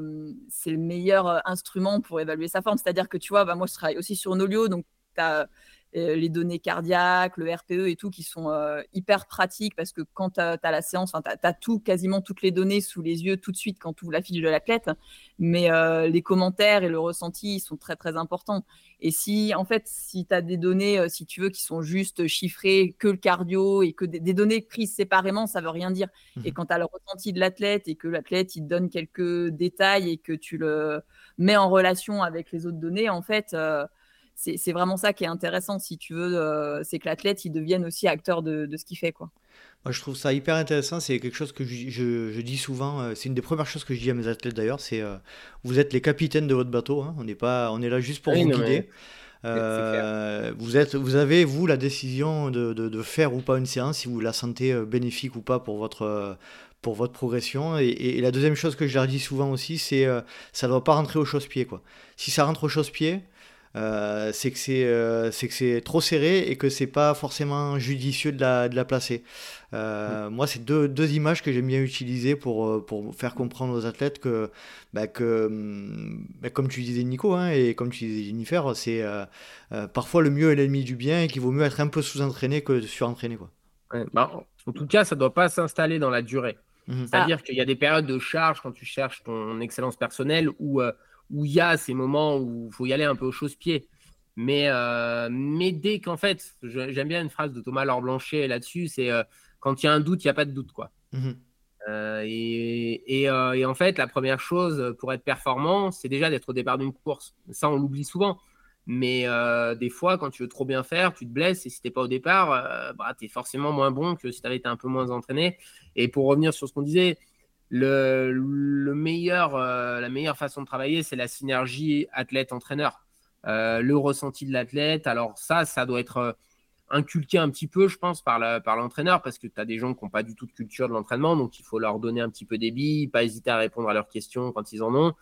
c'est le meilleur instrument pour évaluer sa forme. C'est-à-dire que tu vois, bah, moi, je travaille aussi sur Nolio, donc tu as euh, les données cardiaques, le RPE et tout, qui sont euh, hyper pratiques parce que quand tu as, la séance, tu as, tout, quasiment toutes les données sous les yeux tout de suite quand tu ouvres la fiche de l'athlète. Mais euh, les commentaires et le ressenti sont très, très importants. Et si, en fait, si tu as des données, si tu veux, qui sont juste chiffrées, que le cardio et que des, données prises séparément, ça veut rien dire. Et mmh quand tu as le ressenti de l'athlète et que l'athlète, il te donne quelques détails et que tu le mets en relation avec les autres données, en fait, c'est vraiment ça qui est intéressant, si tu veux, euh, c'est que l'athlète, il devienne aussi acteur de, ce qu'il fait. Quoi. Moi, je trouve ça hyper intéressant. C'est quelque chose que je, dis souvent. Euh, c'est une des premières choses que je dis à mes athlètes d'ailleurs. C'est euh, vous êtes les capitaines de votre bateau. Hein. On n'est pas, on est là juste pour vous guider. vous, êtes, vous avez, vous, la décision de, faire ou pas une séance, si vous la sentez bénéfique ou pas pour votre, pour votre progression. Et, la deuxième chose que je leur dis souvent aussi, c'est ça ne doit pas rentrer au chausse-pied. Si ça rentre au chausse-pied, euh, c'est que c'est euh, c'est que c'est trop serré et que c'est pas forcément judicieux de la, de la placer. Euh, mm. Moi, c'est deux, deux, images que j'aime bien utiliser pour, pour faire comprendre aux athlètes que, bah, que bah, comme tu disais Nico hein, et comme tu disais Jennifer, c'est parfois le mieux est l'ennemi du bien et qu'il vaut mieux être un peu sous-entraîné que surentraîné. Quoi. Bah, en tout cas, ça ne doit pas s'installer dans la durée. Mm-hmm. C'est-à-dire qu'il y a des périodes de charge quand tu cherches ton excellence personnelle où où il y a ces moments où il faut y aller un peu au chausse-pied. Mais, mais dès qu'en fait, j'aime bien une phrase de Thomas Laure Blanchet là-dessus, c'est quand il y a un doute, il n'y a pas de doute. quoi. Mmh et, et, et, en fait, la première chose pour être performant, c'est déjà d'être au départ d'une course. Ça, on l'oublie souvent. Mais des fois, quand tu veux trop bien faire, tu te blesses et si tu n'es pas au départ, bah, tu es forcément moins bon que si tu avais été un peu moins entraîné. Et pour revenir sur ce qu'on disait, le, le meilleur, la meilleure façon de travailler, c'est la synergie athlète-entraîneur. le ressenti de l'athlète, alors ça, ça doit être inculqué un petit peu, je pense, par l'entraîneur, parce que tu as des gens qui n'ont pas du tout de culture de l'entraînement, donc il faut leur donner un petit peu des billes, pas hésiter à répondre à leurs questions quand ils en ont.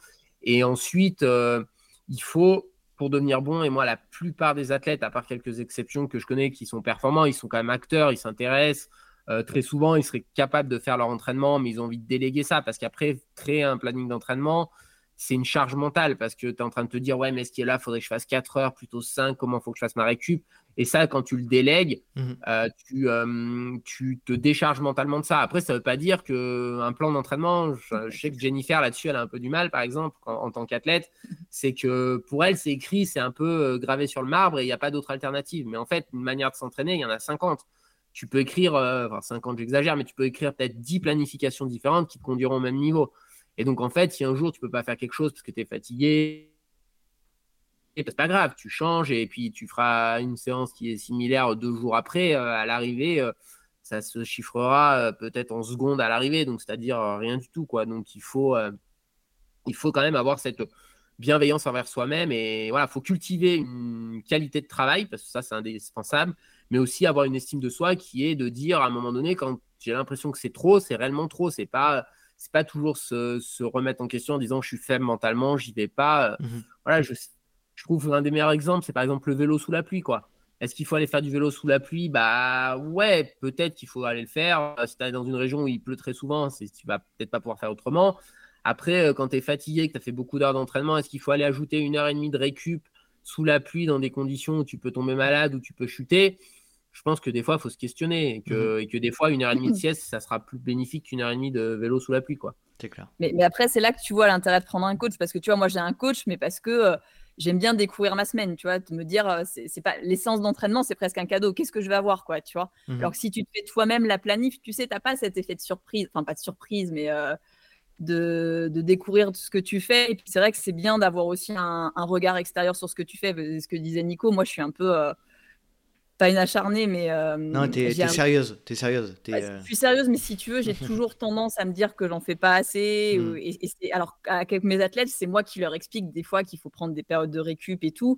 Et ensuite, il faut pour devenir bon. Et moi, la plupart des athlètes, à part quelques exceptions que je connais qui sont performants, ils sont quand même acteurs, ils s'intéressent. Euh, très souvent, ils seraient capables de faire leur entraînement, mais ils ont envie de déléguer ça. Parce qu'après, créer un planning d'entraînement, c'est une charge mentale. Parce que tu es en train de te dire, ouais, mais ce qui est là, il faudrait que je fasse 4 heures, plutôt 5, comment il faut que je fasse ma récup? Et ça, quand tu le délègues, mmh euh, tu, euh, tu, te décharges mentalement de ça. Après, ça ne veut pas dire qu'un plan d'entraînement, je, sais que Jennifer, là-dessus, elle a un peu du mal, par exemple, en, tant qu'athlète, c'est que pour elle, c'est écrit, c'est un peu gravé sur le marbre et il n'y a pas d'autre alternative. Mais en fait, une manière de s'entraîner, il y en a 50 tu peux écrire, enfin 50 j'exagère, mais tu peux écrire peut-être 10 planifications différentes qui te conduiront au même niveau. Et donc, en fait, si un jour tu peux pas faire quelque chose parce que tu es fatigué, c'est pas grave, tu changes et puis tu feras une séance qui est similaire deux jours après. Euh, à l'arrivée, euh, ça se chiffrera euh, peut-être en secondes à l'arrivée, donc c'est-à-dire rien du tout. quoi. Donc, il faut, il faut quand même avoir cette bienveillance envers soi-même et voilà, faut cultiver une qualité de travail parce que ça, c'est indispensable, mais aussi avoir une estime de soi qui est de dire à un moment donné, quand j'ai l'impression que c'est trop, c'est réellement trop. C'est pas c'est pas toujours se, remettre en question en disant je suis faible mentalement, j'y vais pas. Mmh voilà, je, je trouve un des meilleurs exemples, c'est par exemple le vélo sous la pluie, quoi. Est-ce qu'il faut aller faire du vélo sous la pluie? Bah ouais, peut-être qu'il faut aller le faire. Si tu es dans une région où il pleut très souvent, tu vas peut-être pas pouvoir faire autrement. Après, euh, quand tu es fatigué, que tu as fait beaucoup d'heures d'entraînement, est-ce qu'il faut aller ajouter une heure et demie de récup sous la pluie dans des conditions où tu peux tomber malade ou tu peux chuter? Je pense que des fois, il faut se questionner et que, mmh et que, des fois, une heure et demie de sieste, ça sera plus bénéfique qu'une heure et demie de vélo sous la pluie. quoi. C'est clair. Mais, mais après, c'est là que tu vois l'intérêt de prendre un coach parce que tu vois, moi, j'ai un coach, mais parce que euh, j'aime bien découvrir ma semaine, tu vois, de me dire, euh, c'est pas l'essence d'entraînement, c'est presque un cadeau. Qu'est-ce que je vais avoir, quoi, tu vois? Mmh Alors que si tu te fais toi-même la planif, tu sais, t'as pas cet effet de surprise, enfin, pas de surprise, mais. Euh, de, de, découvrir ce que tu fais. Et puis c'est vrai que c'est bien d'avoir aussi un, un, regard extérieur sur ce que tu fais. Ce que disait Nico, moi je suis un peu pas une acharnée, mais. Euh, non, t'es es sérieuse. T'es sérieuse. Es, euh Je suis sérieuse, mais si tu veux, j'ai toujours tendance à me dire que j'en fais pas assez. Mmh. et, alors, avec mes athlètes, c'est moi qui leur explique des fois qu'il faut prendre des périodes de récup et tout.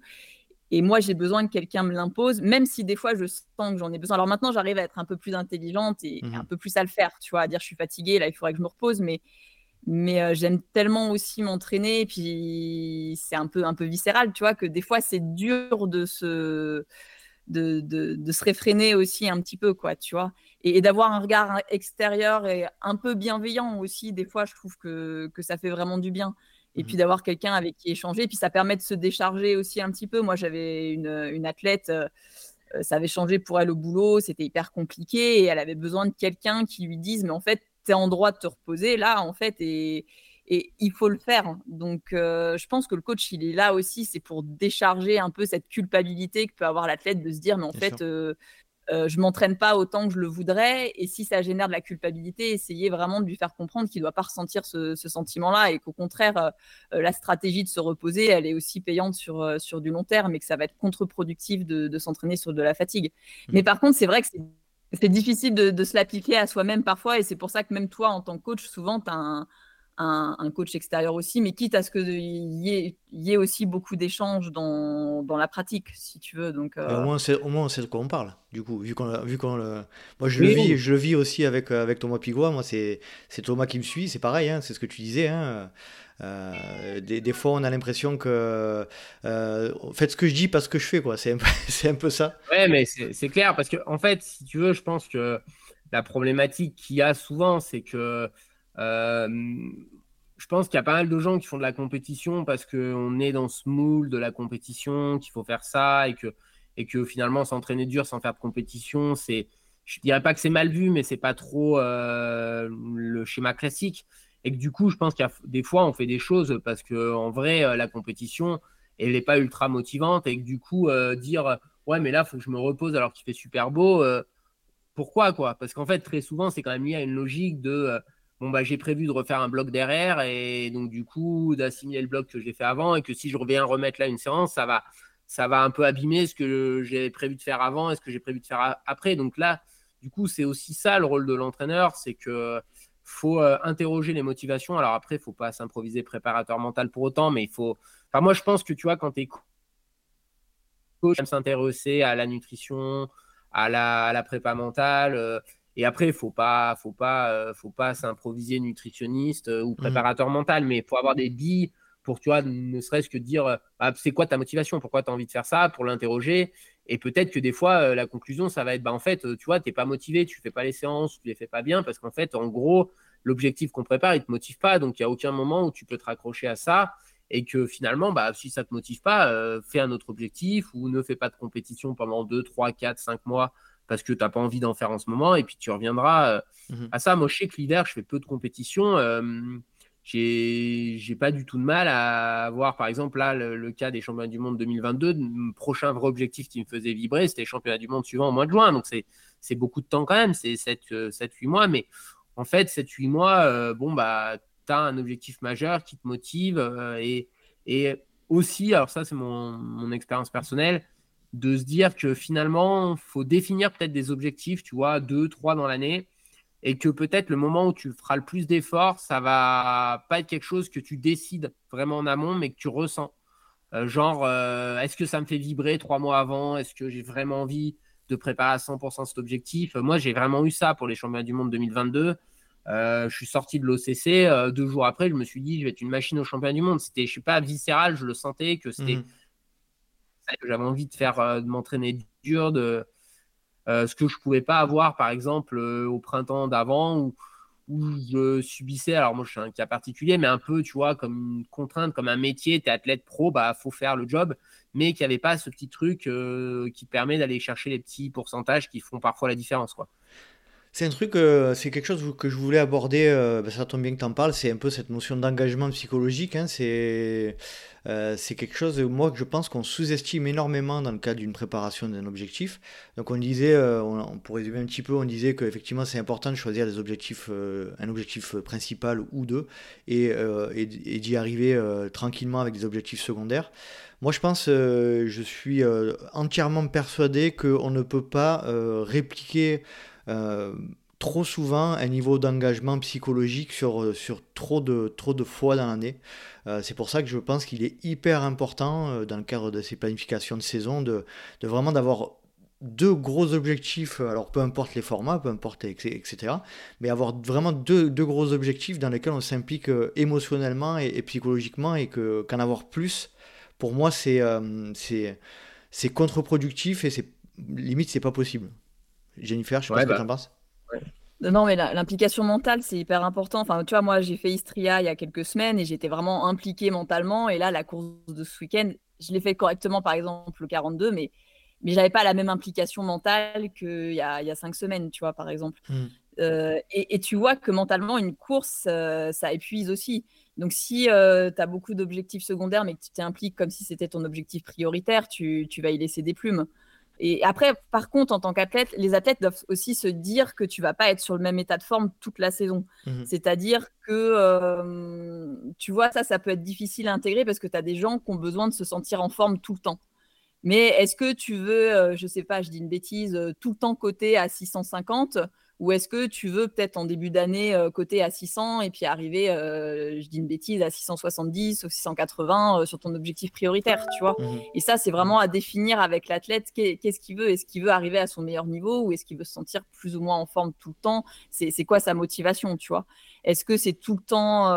Et moi, j'ai besoin que quelqu'un me l'impose, même si des fois je sens que j'en ai besoin. Alors maintenant, j'arrive à être un peu plus intelligente et mmh un peu plus à le faire, tu vois, à dire je suis fatiguée, là, il faudrait que je me repose, mais mais euh, j'aime tellement aussi m'entraîner et puis c'est un peu un peu viscéral tu vois que des fois c'est dur de se de, de, se réfréner aussi un petit peu, quoi, tu vois. Et, d'avoir un regard extérieur et un peu bienveillant aussi, des fois, je trouve que, que ça fait vraiment du bien. Et mmh puis d'avoir quelqu'un avec qui échanger, et puis ça permet de se décharger aussi un petit peu. Moi, j'avais une, une, athlète, euh, ça avait changé pour elle au boulot, c'était hyper compliqué, et elle avait besoin de quelqu'un qui lui dise, mais en fait, tu es en droit de te reposer là, en fait, et, et il faut le faire. Donc, euh, je pense que le coach, il est là aussi, c'est pour décharger un peu cette culpabilité que peut avoir l'athlète de se dire, mais en fait, euh, euh, je m'entraîne pas autant que je le voudrais. Et si ça génère de la culpabilité, essayer vraiment de lui faire comprendre qu'il ne doit pas ressentir ce, sentiment-là et qu'au contraire, la stratégie de se reposer, elle est aussi payante sur, sur du long terme et que ça va être contre-productif de, s'entraîner sur de la fatigue. Mmh. Mais par contre, c'est vrai que c'est difficile de, de se l'appliquer à soi-même parfois. Et c'est pour ça que même toi, en tant que coach, souvent, tu as un un, coach extérieur aussi, mais quitte à ce qu'il y, y, ait aussi beaucoup d'échanges dans, dans, la pratique, si tu veux. Donc, euh... au, moins, au moins, on sait de quoi on parle, du coup. Vu qu'on, vu qu'on le... Moi, je, le vis, je le vis aussi avec, euh, avec Thomas Pigois. Moi, c'est, c'est Thomas qui me suit, c'est pareil, hein, c'est ce que tu disais. Hein. Euh, des, des, fois, on a l'impression que euh, faites ce que je dis, pas ce que je fais, quoi. C'est un, c'est un peu ça. Ouais, mais c'est, c'est clair parce que en fait, si tu veux, je pense que la problématique qu'il y a souvent, c'est que euh, je pense qu'il y a pas mal de gens qui font de la compétition parce qu'on est dans ce moule de la compétition, qu'il faut faire ça et que, et que finalement s'entraîner dur sans faire de compétition, c'est, je dirais pas que c'est mal vu, mais c'est pas trop euh, le schéma classique. Et que du coup, je pense qu'il y a des fois, on fait des choses parce que en vrai, euh, la compétition, elle n'est pas ultra motivante et que du coup, dire ouais, mais là, il faut que je me repose alors qu'il fait super beau, pourquoi quoi? Parce qu'en fait, très souvent, c'est quand même lié à une logique de bon, bah, j'ai prévu de refaire un bloc derrière et donc du coup, d'assimiler le bloc que j'ai fait avant et que si je reviens remettre là une séance, ça va, ça va un peu abîmer ce que j'ai prévu de faire avant et ce que j'ai prévu de faire après. Donc là, du coup, c'est aussi ça le rôle de l'entraîneur, c'est que faut euh, interroger les motivations. Alors après, il faut pas s'improviser préparateur mental pour autant, mais il faut. Enfin, moi, je pense que tu vois, quand tu es coach, s'intéresser à la nutrition, à la, prépa mentale. Euh, et après, il faut pas, faut pas, euh, faut pas s'improviser nutritionniste ou mmh. préparateur mental, mais faut avoir des billes pour, tu vois, ne serait-ce que dire, bah, c'est quoi ta motivation, pourquoi tu as envie de faire ça, pour l'interroger. Et peut-être que des fois, euh, la conclusion, ça va être, bah, en fait, euh, tu vois, tu n'es pas motivé, tu ne fais pas les séances, tu ne les fais pas bien, parce qu'en fait, en gros, l'objectif qu'on prépare, il ne te motive pas. Donc, il n'y a aucun moment où tu peux te raccrocher à ça. Et que finalement, bah, si ça ne te motive pas, euh, fais un autre objectif ou ne fais pas de compétition pendant 2, 3, 4, 5 mois parce que tu n'as pas envie d'en faire en ce moment. Et puis, tu reviendras mmh à ça. Moi, je sais que l'hiver, je fais peu de compétition j'ai pas du tout de mal à voir, par exemple, là, le, cas des championnats du monde 2022. Le prochain vrai objectif qui me faisait vibrer, c'était les championnats du monde suivant au mois de juin. Donc, c'est beaucoup de temps quand même, c'est 7-8 euh, mois. Mais en fait, 7-8 mois, euh, bon, bah, tu as un objectif majeur qui te motive. Euh, et, et, aussi, alors ça, c'est mon, mon expérience personnelle, de se dire que finalement, faut définir peut-être des objectifs, tu vois, 2, 3 dans l'année et que peut-être le moment où tu feras le plus d'efforts, ça va pas être quelque chose que tu décides vraiment en amont, mais que tu ressens. Euh, genre, euh, est-ce que ça me fait vibrer trois mois avant? Est-ce que j'ai vraiment envie de préparer à 100% cet objectif? Moi, j'ai vraiment eu ça pour les championnats du monde 2022. Euh, je suis sorti de l'OCC. deux jours après, je me suis dit, je vais être une machine au championnat du monde. C'était, je suis pas viscéral, je le sentais que c'était. Mmh. J'avais envie de faire, de m'entraîner dur, de, euh, ce que je pouvais pas avoir, par exemple, euh, au printemps d'avant où, je subissais, alors moi je suis un cas particulier, mais un peu, tu vois, comme une contrainte, comme un métier, tu es athlète pro, bah faut faire le job, mais qu'il n'y avait pas ce petit truc euh, qui permet d'aller chercher les petits pourcentages qui font parfois la différence, quoi. C'est un truc, c'est quelque chose que je voulais aborder, bah, ça tombe bien que tu en parles, c'est un peu cette notion d'engagement psychologique. Hein, c'est euh, quelque chose, moi, que je pense qu'on sous-estime énormément dans le cadre d'une préparation d'un objectif. Donc on disait, euh, on, pour résumer un petit peu, on disait qu'effectivement c'est important de choisir des objectifs, euh, un objectif principal ou deux, et, et, d'y arriver tranquillement avec des objectifs secondaires. Moi, je pense, je suis entièrement persuadé qu'on ne peut pas répliquer trop souvent un niveau d'engagement psychologique sur, sur trop, de, trop de fois dans l'année. Euh, c'est pour ça que je pense qu'il est hyper important euh, dans le cadre de ces planifications de saison de, vraiment d'avoir deux gros objectifs, alors peu importe les formats, peu importe, etc. Mais avoir vraiment deux, gros objectifs dans lesquels on s'implique euh, émotionnellement et, psychologiquement et que, qu'en avoir plus, pour moi, c'est, c'est, contre-productif et c'est, limite, c'est pas possible. Jennifer, je sais pas ce que bah, tu en penses. Non, mais l'implication mentale, c'est hyper important. Enfin, tu vois, moi, j'ai fait Istria il y a quelques semaines et j'étais vraiment impliquée mentalement. Et là, la course de ce week-end, je l'ai fait correctement, par exemple, le 42, mais, mais j'avais pas la même implication mentale qu'il y a, il y a cinq semaines, tu vois, par exemple. Mmh. Euh, et, tu vois que mentalement, une course, euh, ça épuise aussi. Donc, si euh, tu as beaucoup d'objectifs secondaires, mais que tu t'impliques comme si c'était ton objectif prioritaire, tu, tu vas y laisser des plumes. Et après, par contre, en tant qu'athlète, les athlètes doivent aussi se dire que tu vas pas être sur le même état de forme toute la saison. Mmh C'est-à-dire que, euh, tu vois, ça, ça peut être difficile à intégrer parce que tu as des gens qui ont besoin de se sentir en forme tout le temps. Mais est-ce que tu veux, euh, je sais pas, je dis une bêtise, euh, tout le temps côté à 650 ou est-ce que tu veux peut-être en début d'année euh, coter à 600 et puis arriver, euh, je dis une bêtise, à 670 ou 680 euh, sur ton objectif prioritaire, tu vois? Mmh Et ça, c'est vraiment à définir avec l'athlète qu'est-ce qu'il veut? Est-ce qu'il veut arriver à son meilleur niveau ou est-ce qu'il veut se sentir plus ou moins en forme tout le temps? C'est quoi sa motivation, tu vois? Est-ce que c'est tout le temps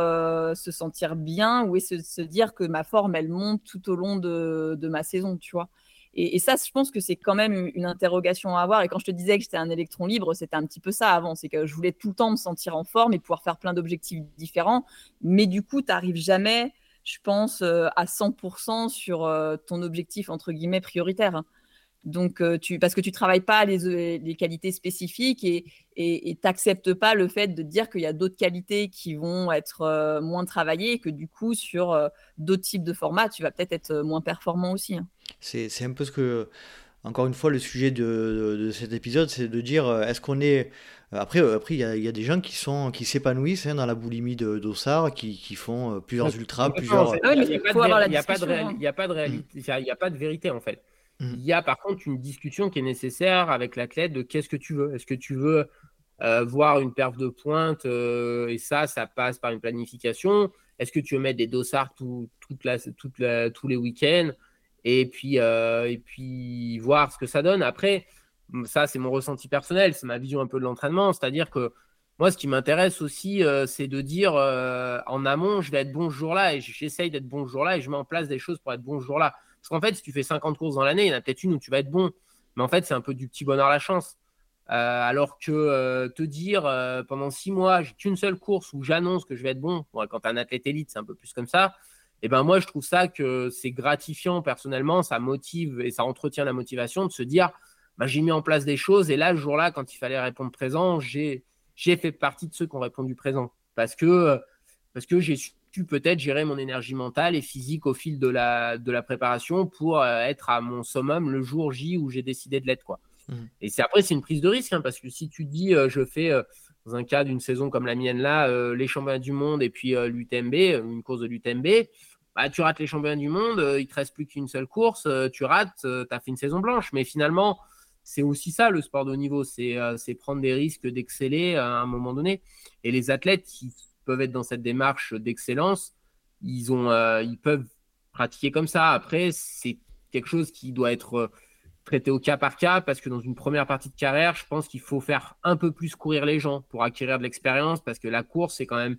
se sentir bien ou est-ce se dire que ma forme, elle monte tout au long de, de ma saison, tu vois? Et, ça, je pense que c'est quand même une interrogation à avoir. Et quand je te disais que j'étais un électron libre, c'était un petit peu ça avant. C'est que je voulais tout le temps me sentir en forme et pouvoir faire plein d'objectifs différents. Mais du coup, tu n'arrives jamais, je pense, euh, à 100% sur euh, ton objectif, entre guillemets, prioritaire. Donc, tu, parce que tu travailles pas les, les qualités spécifiques et tu n'acceptes pas le fait de dire qu'il y a d'autres qualités qui vont être moins travaillées et que du coup, sur d'autres types de formats, tu vas peut-être être moins performant aussi. Hein. C'est un peu ce que encore une fois, le sujet de, cet épisode, c'est de dire euh, est-ce qu'on est. Euh, après, euh, après, il y, a des gens qui sont qui s'épanouissent hein, dans la boulimie de d'Ossard, qui, qui, font plusieurs ultras, plusieurs. Il n'y a, pas de réalité, il n'y a pas de vérité en fait. Mmh. Il y a par contre une discussion qui est nécessaire avec l'athlète de qu'est-ce que tu veux. Est-ce que tu veux voir une perf de pointe et ça, ça passe par une planification Est-ce que tu veux mettre des dossards tout, toute la, toute la, tous les week-ends? Et puis, euh, et puis voir ce que ça donne. Après, ça, c'est mon ressenti personnel, c'est ma vision un peu de l'entraînement. C'est-à-dire que moi, ce qui m'intéresse aussi, euh, c'est de dire euh, en amont, je vais être bon ce jour-là et j'essaye d'être bon jour-là et je mets en place des choses pour être bon ce jour-là. Parce qu'en fait, si tu fais 50 courses dans l'année, il y en a peut-être une où tu vas être bon. Mais en fait, c'est un peu du petit bonheur la chance. alors que te dire pendant six mois, j'ai qu'une seule course où j'annonce que je vais être bon, quand tu es un athlète élite, c'est un peu plus comme ça et eh ben moi je trouve ça que c'est gratifiant personnellement, ça motive et ça entretient la motivation de se dire bah, j'ai mis en place des choses et là ce jour-là quand il fallait répondre présent, j'ai fait partie de ceux qui ont répondu présent parce que j'ai su peut-être gérer mon énergie mentale et physique au fil de la de la préparation pour euh, être à mon summum le jour J où j'ai décidé de l'être quoi. Mmh. Et c'est après c'est une prise de risque hein, parce que si tu dis euh, je fais euh, dans un cas d'une saison comme la mienne là, les championnats du monde et puis l'UTMB, une course de l'UTMB, bah, tu rates les championnats du monde, euh, il te reste plus qu'une seule course, tu rates, tu as fait une saison blanche. Mais finalement, c'est aussi ça le sport de haut niveau, c'est prendre des risques d'exceller à un moment donné. Et les athlètes qui peuvent être dans cette démarche d'excellence, ils, ont, ils peuvent pratiquer comme ça. Après, c'est quelque chose qui doit être traité au cas par cas parce que dans une première partie de carrière, je pense qu'il faut faire un peu plus courir les gens pour acquérir de l'expérience parce que la course, c'est quand même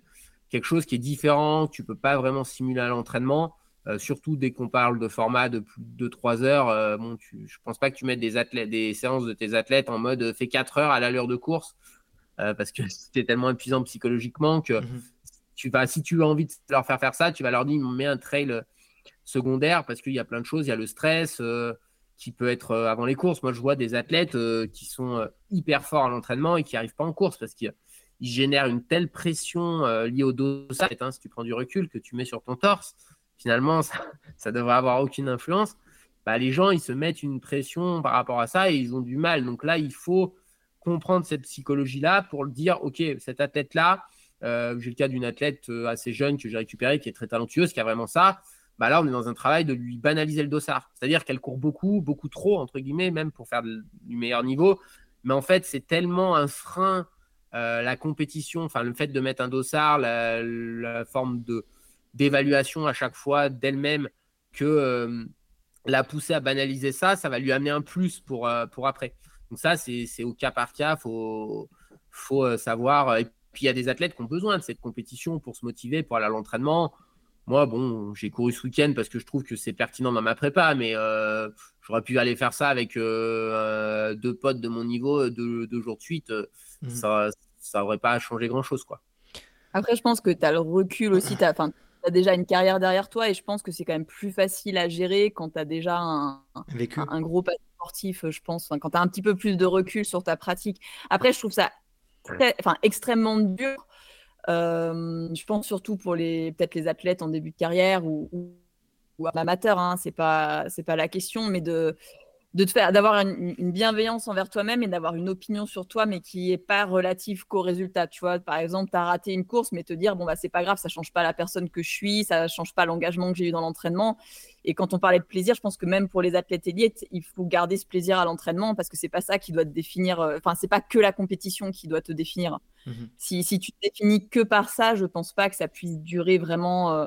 quelque chose qui est différent, tu peux pas vraiment simuler à l'entraînement. Euh, surtout dès qu'on parle de format de plus de 2-3 heures, euh, bon, tu, je pense pas que tu mettes des, athlètes, des séances de tes athlètes en mode euh, fais 4 heures à l'allure de course, parce que c'était tellement épuisant psychologiquement que mhm. tu vas, si tu as envie de leur faire faire ça, tu vas leur dire mets un trail secondaire parce qu'il y a plein de choses, il y a le stress qui peut être avant les courses. Moi, je vois des athlètes qui sont hyper forts à l'entraînement et qui n'arrivent pas en course parce qu'ils il génère une telle pression euh, liée au dosage, hein, si tu prends du recul, que tu mets sur ton torse, finalement, ça, ça devrait avoir aucune influence. Bah, les gens, ils se mettent une pression par rapport à ça et ils ont du mal. Donc là, il faut comprendre cette psychologie-là pour dire, OK, cette athlète-là, euh, j'ai le cas d'une athlète euh, assez jeune que j'ai récupérée, qui est très talentueuse, qui a vraiment ça. Bah là, on est dans un travail de lui banaliser le dossard. C'est-à-dire qu'elle court beaucoup, beaucoup trop, entre guillemets, même pour faire du meilleur niveau. Mais en fait, c'est tellement un frein euh, la compétition, enfin le fait de mettre un dossard, la, forme de d'évaluation à chaque fois d'elle-même, que la pousser à banaliser ça, ça va lui amener un plus pour, pour après. Donc ça, c'est au cas par cas, faut faut savoir. Et puis il y a des athlètes qui ont besoin de cette compétition pour se motiver, pour aller à l'entraînement. Moi, bon, j'ai couru ce week-end parce que je trouve que c'est pertinent dans ma prépa, mais j'aurais pu aller faire ça avec deux potes de mon niveau deux, jours de suite. Mmh. ça ça aurait pas changé grand chose quoi. Après je pense que tu as le recul aussi, tu as, as, déjà une carrière derrière toi et je pense que c'est quand même plus facile à gérer quand tu as déjà un, un, gros passé sportif, je pense, quand tu as un petit peu plus de recul sur ta pratique. Après je trouve ça enfin, extrêmement dur. Euh, je pense surtout pour les peut-être les athlètes en début de carrière ou, ou, ou amateurs, hein, c'est pas c'est pas la question, mais de de te faire d'avoir une, bienveillance envers toi-même et d'avoir une opinion sur toi mais qui est pas relative qu'au résultat. Tu vois par exemple tu as raté une course mais te dire bon bah c'est pas grave ça change pas la personne que je suis ça change pas l'engagement que j'ai eu dans l'entraînement. Et quand on parlait de plaisir je pense que même pour les athlètes élites il faut garder ce plaisir à l'entraînement parce que c'est pas ça qui doit te définir euh, enfin c'est pas que la compétition qui doit te définir. Mmh si, si tu te définis que par ça je pense pas que ça puisse durer vraiment euh,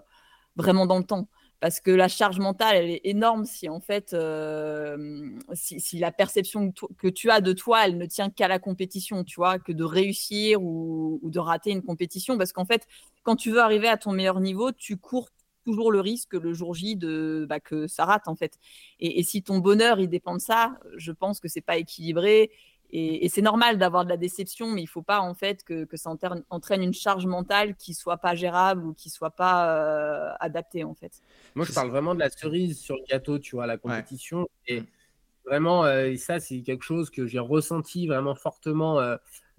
vraiment dans le temps parce que la charge mentale, elle est énorme si en fait, euh, si, la perception que, tu as de toi, elle ne tient qu'à la compétition, tu vois, que de réussir ou, de rater une compétition, parce qu'en fait, quand tu veux arriver à ton meilleur niveau, tu cours toujours le risque le jour J de bah, que ça rate en fait. Et, si ton bonheur il dépend de ça, je pense que c'est pas équilibré et, c'est normal d'avoir de la déception, mais il ne faut pas en fait que, ça entraîne une charge mentale qui soit pas gérable ou qui soit pas euh, adaptée en fait. Moi, je parle vraiment de la cerise sur le gâteau, tu vois, la compétition. Et, vraiment, et ça, c'est quelque chose que j'ai ressenti vraiment fortement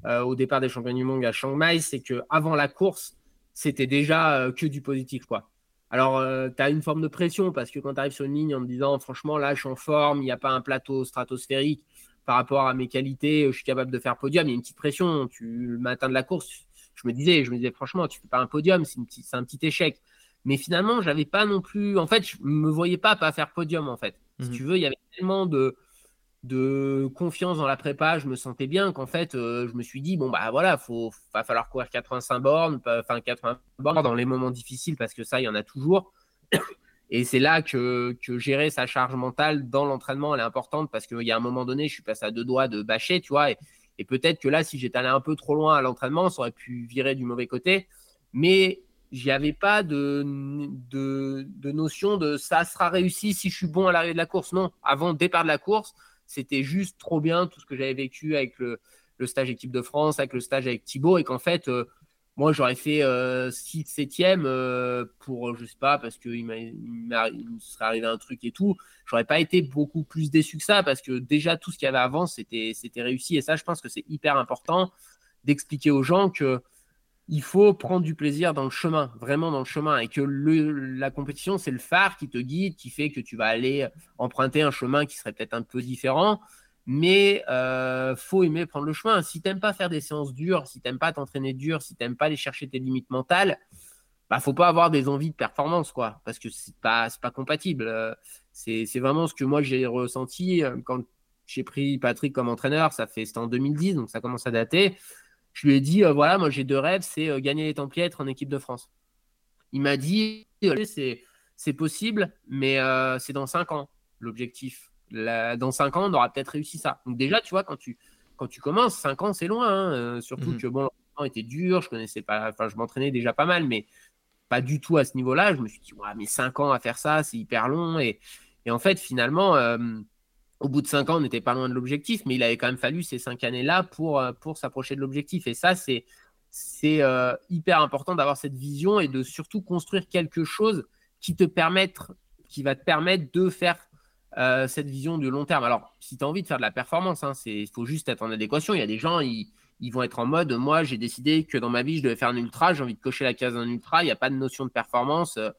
au départ des championnats du monde à Chiang Mai, c'est que avant la course, c'était déjà que du positif, quoi. Alors, tu as une forme de pression parce que quand tu arrives sur une ligne en te disant, franchement, là, je suis en forme, il n'y a pas un plateau stratosphérique par rapport à mes qualités, je suis capable de faire podium, il y a une petite pression. Tu, le matin de la course, je me disais, je me disais, franchement, tu fais pas un podium, c'est un petit échec. Mais finalement, j'avais pas non plus. En fait, je me voyais pas pas faire podium, en fait. Si mhm. tu veux, il y avait tellement de, de confiance dans la prépa, je me sentais bien qu'en fait, euh, je me suis dit, bon, bah voilà, il va falloir courir 85 bornes, enfin 80 bornes dans les moments difficiles, parce que ça, il y en a toujours. Et c'est là que, gérer sa charge mentale dans l'entraînement, elle est importante, parce qu'il y a un moment donné, je suis passé à deux doigts de bâcher, tu vois, et, peut-être que là, si j'étais allé un peu trop loin à l'entraînement, ça aurait pu virer du mauvais côté. Mais j'y avais pas de, de, notion de ça sera réussi si je suis bon à l'arrivée de la course. Non, avant le départ de la course, c'était juste trop bien tout ce que j'avais vécu avec le, stage équipe de France, avec le stage avec Thibaut, et qu'en fait, euh, moi, j'aurais fait 6 7 e pour, je sais pas, parce qu'il me serait arrivé un truc et tout. J'aurais pas été beaucoup plus déçu que ça parce que déjà, tout ce qu'il y avait avant, c'était réussi. Et ça, je pense que c'est hyper important d'expliquer aux gens que il faut prendre du plaisir dans le chemin, vraiment dans le chemin, et que la compétition, c'est le phare qui te guide, qui fait que tu vas aller emprunter un chemin qui serait peut-être un peu différent, mais euh, faut aimer prendre le chemin. Si t'aimes pas faire des séances dures, si t'aimes pas t'entraîner dur, si t'aimes pas aller chercher tes limites mentales, bah faut pas avoir des envies de performance, quoi, parce que c'est pas pas compatible. Euh, c'est vraiment ce que moi j'ai ressenti euh, quand j'ai pris Patrick comme entraîneur. Ça fait c'était en 2010, donc ça commence à dater. Je lui ai dit voilà, moi j'ai deux rêves, c'est gagner les Templiers, être en équipe de France. Il m'a dit c'est possible, mais c'est dans cinq ans l'objectif dans 5 ans, on aura peut-être réussi ça. Donc déjà, tu vois, quand tu, quand tu commences, 5 ans, c'est loin. Hein, euh, surtout mhm. que bon, l'entraînement était dur, je connaissais pas, enfin, je m'entraînais déjà pas mal, mais pas du tout à ce niveau-là. Je me suis dit, ouais, mais 5 ans à faire ça, c'est hyper long. Et, et, en fait, finalement, euh, au bout de 5 ans, on n'était pas loin de l'objectif, mais il avait quand même fallu ces 5 années-là pour, euh, pour s'approcher de l'objectif. Et ça, c'est c'est hyper important d'avoir cette vision et de surtout construire quelque chose qui te permette, qui va te permettre de faire euh, cette vision de long terme. Alors, si tu as envie de faire de la performance, hein, il faut juste être en adéquation. Il y a des gens, ils, vont être en mode moi, j'ai décidé que dans ma vie, je devais faire un ultra, j'ai envie de cocher la case d'un ultra, il n'y a pas de notion de performance. Euh,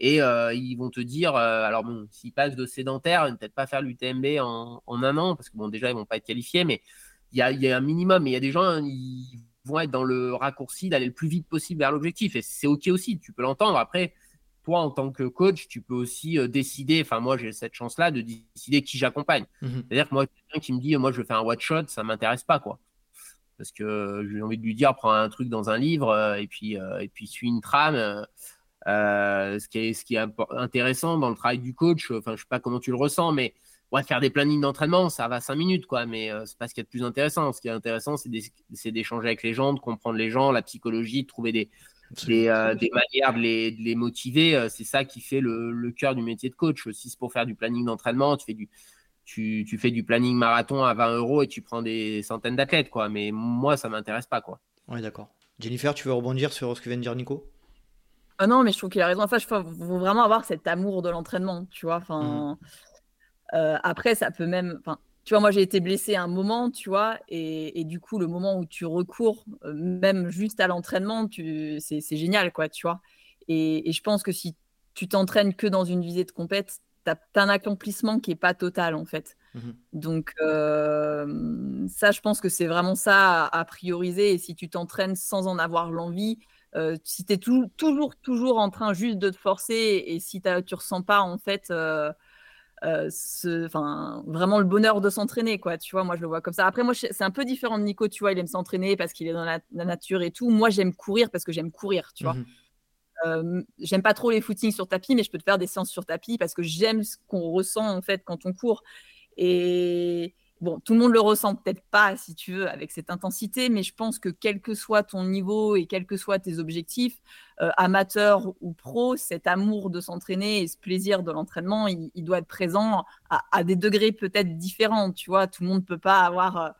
et euh, ils vont te dire, alors bon, s'ils passent de sédentaire, ils ne peut-être pas faire l'UTMB en, un an, parce que bon, déjà, ils ne vont pas être qualifiés, mais il y a, y a, un minimum. Mais il y a des gens, ils vont être dans le raccourci d'aller le plus vite possible vers l'objectif. Et c'est OK aussi, tu peux l'entendre. Après, toi, en tant que coach, tu peux aussi euh, décider, enfin moi j'ai cette chance-là de décider qui j'accompagne. Mhm. C'est-à-dire que moi, quelqu'un qui me dit, moi je veux faire un watch-shot, ça ne m'intéresse pas. quoi. Parce que j'ai envie de lui dire, prends un truc dans un livre euh, et puis, euh, et puis suis une trame. ce, qui est, ce qui est intéressant dans le travail du coach, enfin je sais pas comment tu le ressens, mais ouais, faire des plannings d'entraînement, ça va cinq minutes, quoi, mais c'est pas ce qui est le plus intéressant. Ce qui est intéressant, c'est d'échanger avec les gens, de comprendre les gens, la psychologie, de trouver des, des, euh, des, manières de les, de les motiver. Euh, c'est ça qui fait le, le cœur du métier de coach. Si c'est pour faire du planning d'entraînement, tu fais du, tu, tu, fais du planning marathon à 20 euros et tu prends des centaines d'athlètes, quoi. Mais moi, ça m'intéresse pas, quoi. Oui, d'accord. Jennifer, tu veux rebondir sur ce que vient de dire Nico? Ah non, mais je trouve qu'il a raison. Enfin, il faut vraiment avoir cet amour de l'entraînement, tu vois. Enfin, mmh. euh, après, ça peut même. Enfin, tu vois, moi, j'ai été blessée un moment, tu vois, et, du coup, le moment où tu recours, euh, même juste à l'entraînement, c'est génial, quoi, tu vois. Et, je pense que si tu t'entraînes que dans une visée de compète, tu as, un accomplissement qui n'est pas total, en fait. Mmh Donc, euh, ça, je pense que c'est vraiment ça à, prioriser. Et si tu t'entraînes sans en avoir l'envie, euh, si tu es toujours, toujours en train juste de te forcer et si tu ressens pas, en fait, euh, enfin, vraiment le bonheur de s'entraîner, quoi. Tu vois, moi, je le vois comme ça. Après, moi, c'est un peu différent de Nico, tu vois, il aime s'entraîner parce qu'il est dans la, nature et tout. Moi, j'aime courir parce que j'aime courir, tu vois. Mmh euh, j'aime pas trop les footings sur tapis, mais je peux te faire des séances sur tapis parce que j'aime ce qu'on ressent en fait quand on court. Et, bon, tout le monde le ressent peut-être pas, si tu veux, avec cette intensité, mais je pense que quel que soit ton niveau et quels que soient tes objectifs, euh, amateur ou pro, cet amour de s'entraîner et ce plaisir de l'entraînement, il, doit être présent à, des degrés peut-être différents. Tu vois, tout le monde ne peut pas avoir,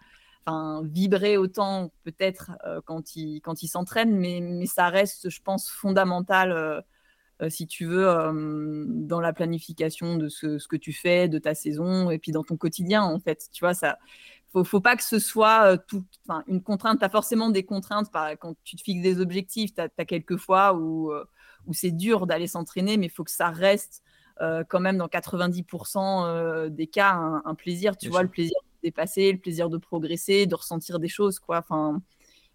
euh, vibrer autant peut-être euh, quand il quand il s'entraîne, mais, mais ça reste, je pense, fondamental si tu veux, dans la planification de ce, ce, que tu fais, de ta saison, et puis dans ton quotidien, en fait. Tu vois, ça, faut, faut pas que ce soit tout, une contrainte. Tu as forcément des contraintes quand tu te fixes des objectifs. Tu as, quelques fois où, où c'est dur d'aller s'entraîner, mais il faut que ça reste quand même dans 90% des cas un, plaisir. Tu vois, le plaisir de dépasser, le plaisir de progresser, de ressentir des choses. Quoi. Enfin,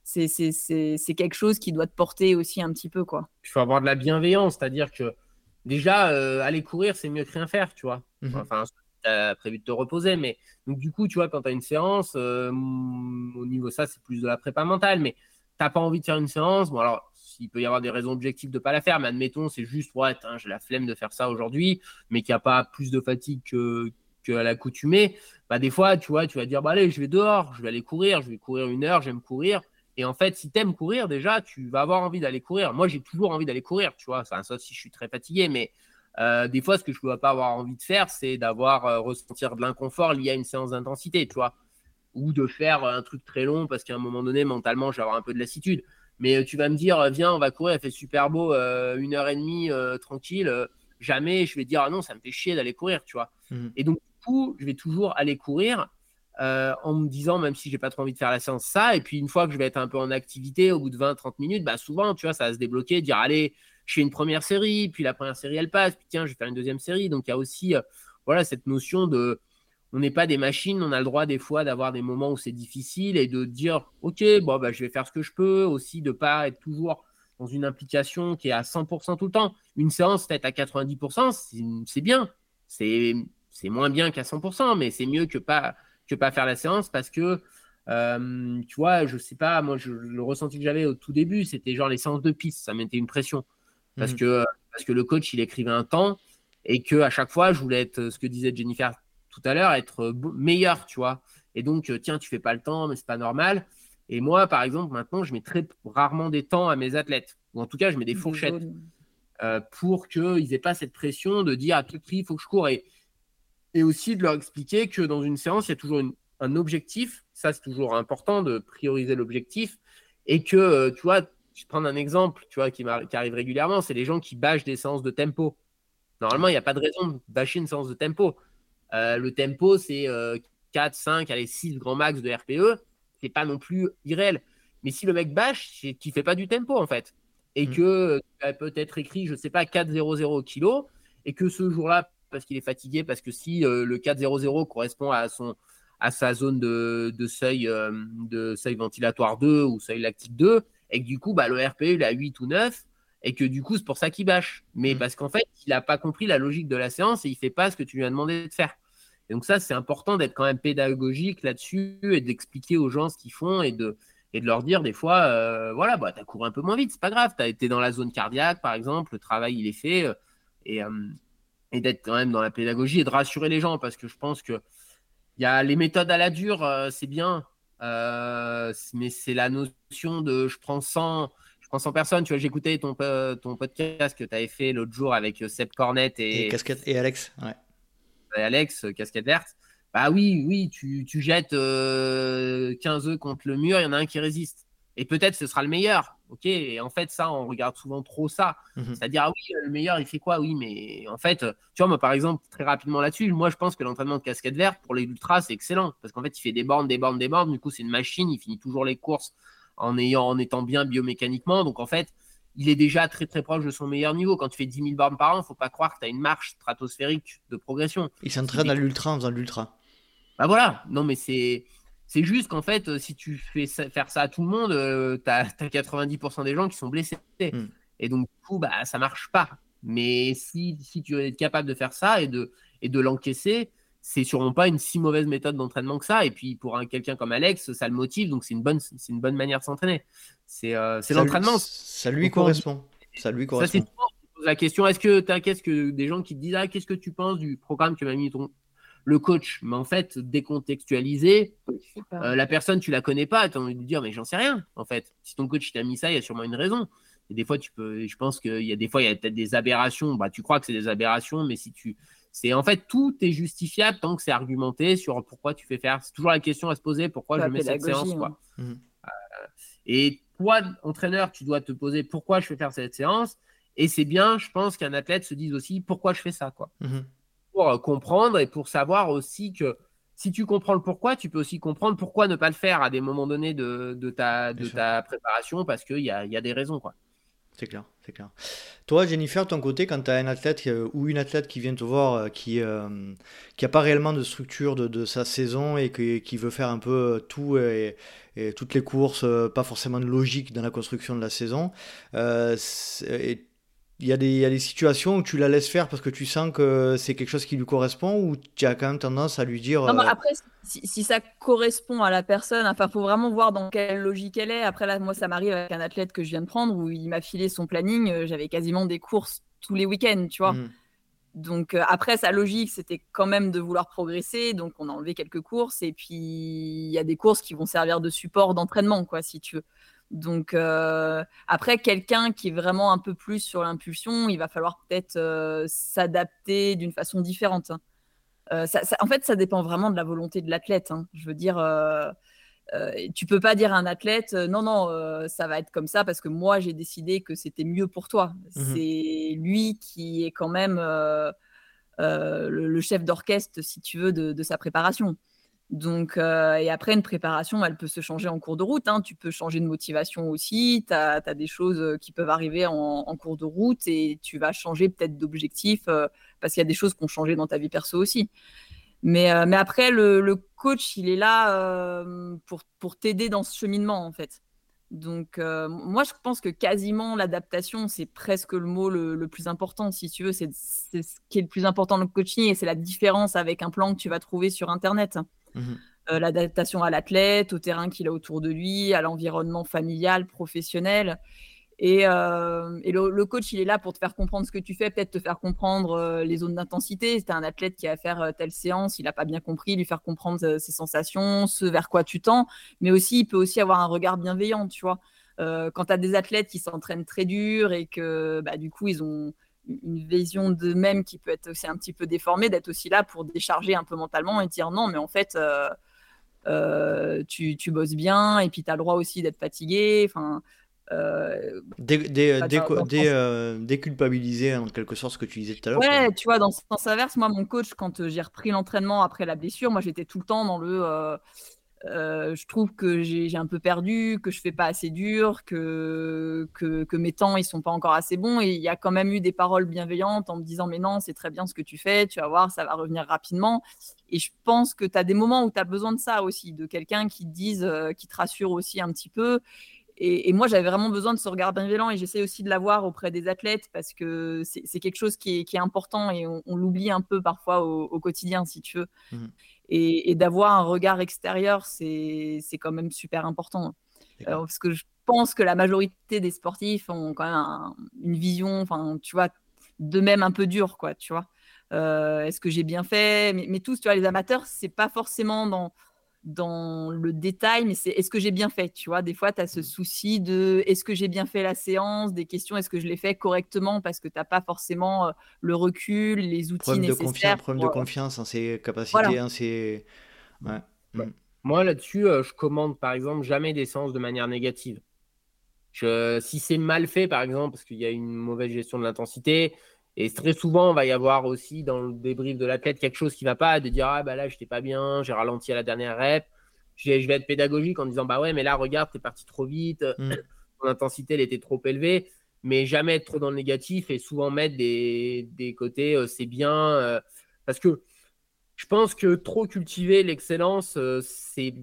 c'est quelque chose qui doit te porter aussi un petit peu. Quoi. Il faut avoir de la bienveillance, c'est-à-dire que déjà, aller courir, c'est mieux que rien faire, tu vois. Mmh enfin, as prévu de te reposer. Mais donc, du coup, tu vois, quand tu as une séance, euh, au niveau ça, c'est plus de la prépa mentale. Mais t'as pas envie de faire une séance. Bon, alors, il peut y avoir des raisons objectives de pas la faire, mais admettons, c'est juste, ouais, j'ai la flemme de faire ça aujourd'hui, mais qu'il n'y a pas plus de fatigue que, à l'accoutumée. Bah, des fois, tu vois, tu vas dire, bah, allez, je vais dehors, je vais aller courir, je vais courir une heure, j'aime courir. Et en fait, si tu aimes courir, déjà, tu vas avoir envie d'aller courir. Moi, j'ai toujours envie d'aller courir, tu vois. ça sauf si je suis très fatigué, mais euh, des fois, ce que je ne dois pas avoir envie de faire, c'est d'avoir euh, ressentir de l'inconfort lié à une séance d'intensité, tu vois, ou de faire un truc très long parce qu'à un moment donné, mentalement, je vais avoir un peu de lassitude. Mais euh, tu vas me dire, viens, on va courir, il fait super beau, une heure et demie, tranquille. jamais je vais dire, ah non, ça me fait chier d'aller courir, tu vois. Mmh. Et donc, du coup, je vais toujours aller courir en me disant, même si j'ai pas trop envie de faire la séance, ça. Et puis, une fois que je vais être un peu en activité, au bout de 20-30 minutes, bah, souvent, tu vois, ça va se débloquer, dire, allez, je fais une première série, puis la première série elle passe, puis tiens, je vais faire une deuxième série. Donc il y a aussi euh, voilà cette notion de on n'est pas des machines, on a le droit des fois d'avoir des moments où c'est difficile et de dire ok, bon bah je vais faire ce que je peux, aussi de pas être toujours dans une implication qui est à 100% tout le temps. Une séance peut-être à 90%, c'est bien. C'est moins bien qu'à 100%, mais c'est mieux que pas que pas faire la séance parce que euh, tu vois, je sais pas, moi je, le ressenti que j'avais au tout début, c'était genre les séances de piste, ça mettait une pression parce, mmh. que, parce que le coach, il écrivait un temps et que à chaque fois, je voulais être, ce que disait Jennifer tout à l'heure, être meilleur, tu vois. Et donc, euh, tiens, tu fais pas le temps, mais c'est pas normal. Et moi, par exemple, maintenant, je mets très rarement des temps à mes athlètes, ou en tout cas, je mets des fourchettes euh, pour qu'ils n'aient pas cette pression de dire à tout prix, il faut que je cours. Et, et aussi de leur expliquer que dans une séance, il y a toujours un objectif. Ça, c'est toujours important de prioriser l'objectif. Et que, euh, tu vois, je vais prendre un exemple, tu vois, qui, qui arrive régulièrement, c'est les gens qui bâchent des séances de tempo. Normalement, il n'y a pas de raison de bâcher une séance de tempo. Euh, le tempo, c'est 4, 5, allez, 6 grands max de RPE. C'est pas non plus irréel. Mais si le mec bâche, c'est qu'il fait pas du tempo, en fait. Et mm. que tu peut-être écrit, je sais pas, 4-0-0 kg, et que ce jour-là, parce qu'il est fatigué, parce que si euh, le 4-0-0 correspond à, son, à sa zone de, seuil, euh, de seuil ventilatoire 2 ou seuil lactique 2, et que du coup, bah, le RPE, il a 8 ou 9, et que du coup, c'est pour ça qu'il bâche. Mais mmh. parce qu'en fait, il n'a pas compris la logique de la séance et il fait pas ce que tu lui as demandé de faire. Et donc ça, c'est important d'être quand même pédagogique là-dessus et d'expliquer aux gens ce qu'ils font et de, et de leur dire des fois, euh, voilà, bah, tu as couru un peu moins vite, c'est pas grave, tu as été dans la zone cardiaque, par exemple, le travail, il est fait, et, et d'être quand même dans la pédagogie et de rassurer les gens, parce que je pense que il y a les méthodes à la dure, c'est bien, euh, mais c'est la notion de je prends 100, je prends 100 personnes. Tu vois, j'écoutais ton, ton podcast que tu avais fait l'autre jour avec euh, Seb Cornet et, et, Alex. Ouais. Et Alex, euh, casquette verte. Bah oui, oui, tu, tu jettes 15 œufs contre le mur, il y en a un qui résiste. Et peut-être ce sera le meilleur. Ok, et en fait, ça, on regarde souvent trop ça. Mhm. C'est-à-dire, ah oui, le meilleur, il fait quoi? Oui, mais en fait, tu vois, moi, par exemple, très rapidement là-dessus, moi, je pense que l'entraînement de casquette verte pour les ultras, c'est excellent. Parce qu'en fait, il fait des bornes, des bornes, des bornes. Du coup, c'est une machine. Il finit toujours les courses en, ayant, en étant bien biomécaniquement. Donc, en fait, il est déjà très, très proche de son meilleur niveau. Quand tu fais 10 000 bornes par an, il ne faut pas croire que tu as une marche stratosphérique de progression. Il s'entraîne à l'ultra en faisant l'ultra. Bah voilà, non, mais c'est c'est juste qu'en fait, euh, si tu fais faire ça à tout le monde, tu as, 90% des gens qui sont blessés. Hmm. Et donc, du coup, bah, ça marche pas. Mais si, si tu es capable de faire ça et de, et de l'encaisser, c'est sûrement pas une si mauvaise méthode d'entraînement que ça. Et puis, pour un, quelqu'un comme Alex, ça le motive. Donc, c'est une bonne, c'est une bonne manière de s'entraîner. C'est euh, l'entraînement. Ça lui correspond. Ça lui correspond. Ça, la question est-ce que tu as qu'est-ce que des gens qui te disent ah, qu'est-ce que tu penses du programme que m'a mis ton, le coach. Mais en fait, décontextualisé, euh, la personne, tu la connais pas, tu as envie de dire, mais j'en sais rien, en fait. Si ton coach t'a mis ça, il y a sûrement une raison. Et des fois, tu peux, je pense qu'il y a des fois, il y a peut-être des aberrations. Bah, tu crois que c'est des aberrations, mais si tu, c'est en fait tout est justifiable tant que c'est argumenté sur pourquoi tu fais faire. C'est toujours la question à se poser pourquoi je mets cette séance, quoi. Hein. Mmh. Euh, et toi, entraîneur, tu dois te poser pourquoi je fais faire cette séance Et c'est bien, je pense, qu'un athlète se dise aussi pourquoi je fais ça, quoi. Mmh pour euh, comprendre et pour savoir aussi que si tu comprends le pourquoi, tu peux aussi comprendre pourquoi ne pas le faire à des moments donnés de, ta, de ta préparation parce qu'il y a, y a des raisons, quoi. C'est clair, c'est clair. Toi, Jennifer, de ton côté, quand tu as un athlète euh, ou une athlète qui vient te voir, euh, qui n'a pas réellement de structure de, sa saison et qui veut faire un peu tout et, toutes les courses, pas forcément de logique dans la construction de la saison, et il y, a des, situations où tu la laisses faire parce que tu sens que c'est quelque chose qui lui correspond ou tu as quand même tendance à lui dire. Non, euh, après, si, ça correspond à la personne, enfin, faut vraiment voir dans quelle logique elle est. Après, là, moi, ça m'arrive avec un athlète que je viens de prendre où il m'a filé son planning. Euh, j'avais quasiment des courses tous les week-ends, tu vois. Mmh. Donc, euh, après, sa logique, c'était quand même de vouloir progresser. Donc, on a enlevé quelques courses. Et puis, il y a des courses qui vont servir de support d'entraînement, quoi, si tu veux. Donc euh, après, quelqu'un qui est vraiment un peu plus sur l'impulsion, il va falloir peut-être euh, s'adapter d'une façon différente. Hein. Euh, en fait, ça dépend vraiment de la volonté de l'athlète. Hein. Je veux dire, tu peux pas dire à un athlète, non, non, ça va être comme ça parce que moi, j'ai décidé que c'était mieux pour toi. Mmh C'est lui qui est quand même le, chef d'orchestre, si tu veux, de sa préparation. Donc, euh, et après, une préparation, elle peut se changer en cours de route. Hein. Tu peux changer de motivation aussi. Tu as, des choses euh, qui peuvent arriver en, cours de route et tu vas changer peut-être d'objectif euh, parce qu'il y a des choses qui ont changé dans ta vie perso aussi. Mais, mais après, le, coach, il est là pour, pour t'aider dans ce cheminement, en fait. Donc, moi, je pense que quasiment l'adaptation, c'est presque le mot le, plus important, si tu veux. C'est ce qui est le plus important dans le coaching et c'est la différence avec un plan que tu vas trouver sur Internet. Mmh euh, l'adaptation à l'athlète, au terrain qu'il a autour de lui, à l'environnement familial, professionnel. Et, euh, le, coach, il est là pour te faire comprendre ce que tu fais, peut-être te faire comprendre euh, les zones d'intensité. C'est un athlète qui va faire telle séance, il n'a pas bien compris, lui faire comprendre ses sensations, ce vers quoi tu tends. Mais aussi, il peut aussi avoir un regard bienveillant, tu vois. quand tu as des athlètes qui s'entraînent très dur et que bah, du coup, ils ont une vision d'eux-mêmes qui peut être aussi un petit peu déformée, d'être aussi là pour décharger un peu mentalement et dire non, mais en fait, euh, euh, tu, tu, bosses bien et puis tu as le droit aussi d'être fatigué. Enfin, euh, déculpabiliser en quelque sorte ce que tu disais tout à l'heure. Ouais, tu vois, dans ce sens inverse, moi, mon coach, quand j'ai repris l'entraînement après la blessure, moi j'étais tout le temps dans le je trouve que j'ai un peu perdu, que je fais pas assez dur, que, que, mes temps ils sont pas encore assez bons. Et il y a quand même eu des paroles bienveillantes en me disant mais non, c'est très bien ce que tu fais, tu vas voir, ça va revenir rapidement. Et je pense que tu as des moments où tu as besoin de ça aussi, de quelqu'un qui te dise, qui te rassure aussi un petit peu. Et, moi, j'avais vraiment besoin de ce regard bienveillant et j'essaie aussi de l'avoir auprès des athlètes parce que c'est quelque chose qui est, important et on, l'oublie un peu parfois au, quotidien, si tu veux. Mmh. Et, d'avoir un regard extérieur, c'est quand même super important. Euh, parce que je pense que la majorité des sportifs ont quand même une vision, enfin, tu vois, de même un peu dure, quoi, tu vois. Euh, est-ce que j'ai bien fait? Mais, mais, tous, tu vois, les amateurs, c'est pas forcément dans, dans le détail, mais c'est est-ce que j'ai bien fait Tu vois, des fois, tu as ce mmh. souci de est-ce que j'ai bien fait la séance? Des questions, est-ce que je l'ai fait correctement Parce que tu n'as pas forcément le recul, les outils problème nécessaires. De confiance, problème de confiance en ses capacités, ses... Ouais. Bah, mmh. Moi, là-dessus, je commande, par exemple, jamais des séances de manière négative. Je, si c'est mal fait, par exemple, parce qu'il y a une mauvaise gestion de l'intensité, et très souvent, on va y avoir aussi dans le débrief de l'athlète quelque chose qui ne va pas, de dire Ah, bah là, je n'étais pas bien, j'ai ralenti à la dernière rep. Je vais, être pédagogique en disant Bah ouais, mais là, regarde, tu es parti trop vite, mm. ton intensité, elle était trop élevée. Mais jamais être trop dans le négatif et souvent mettre des, des côtés euh, c'est bien. Euh, parce que je pense que trop cultiver l'excellence, euh, c'est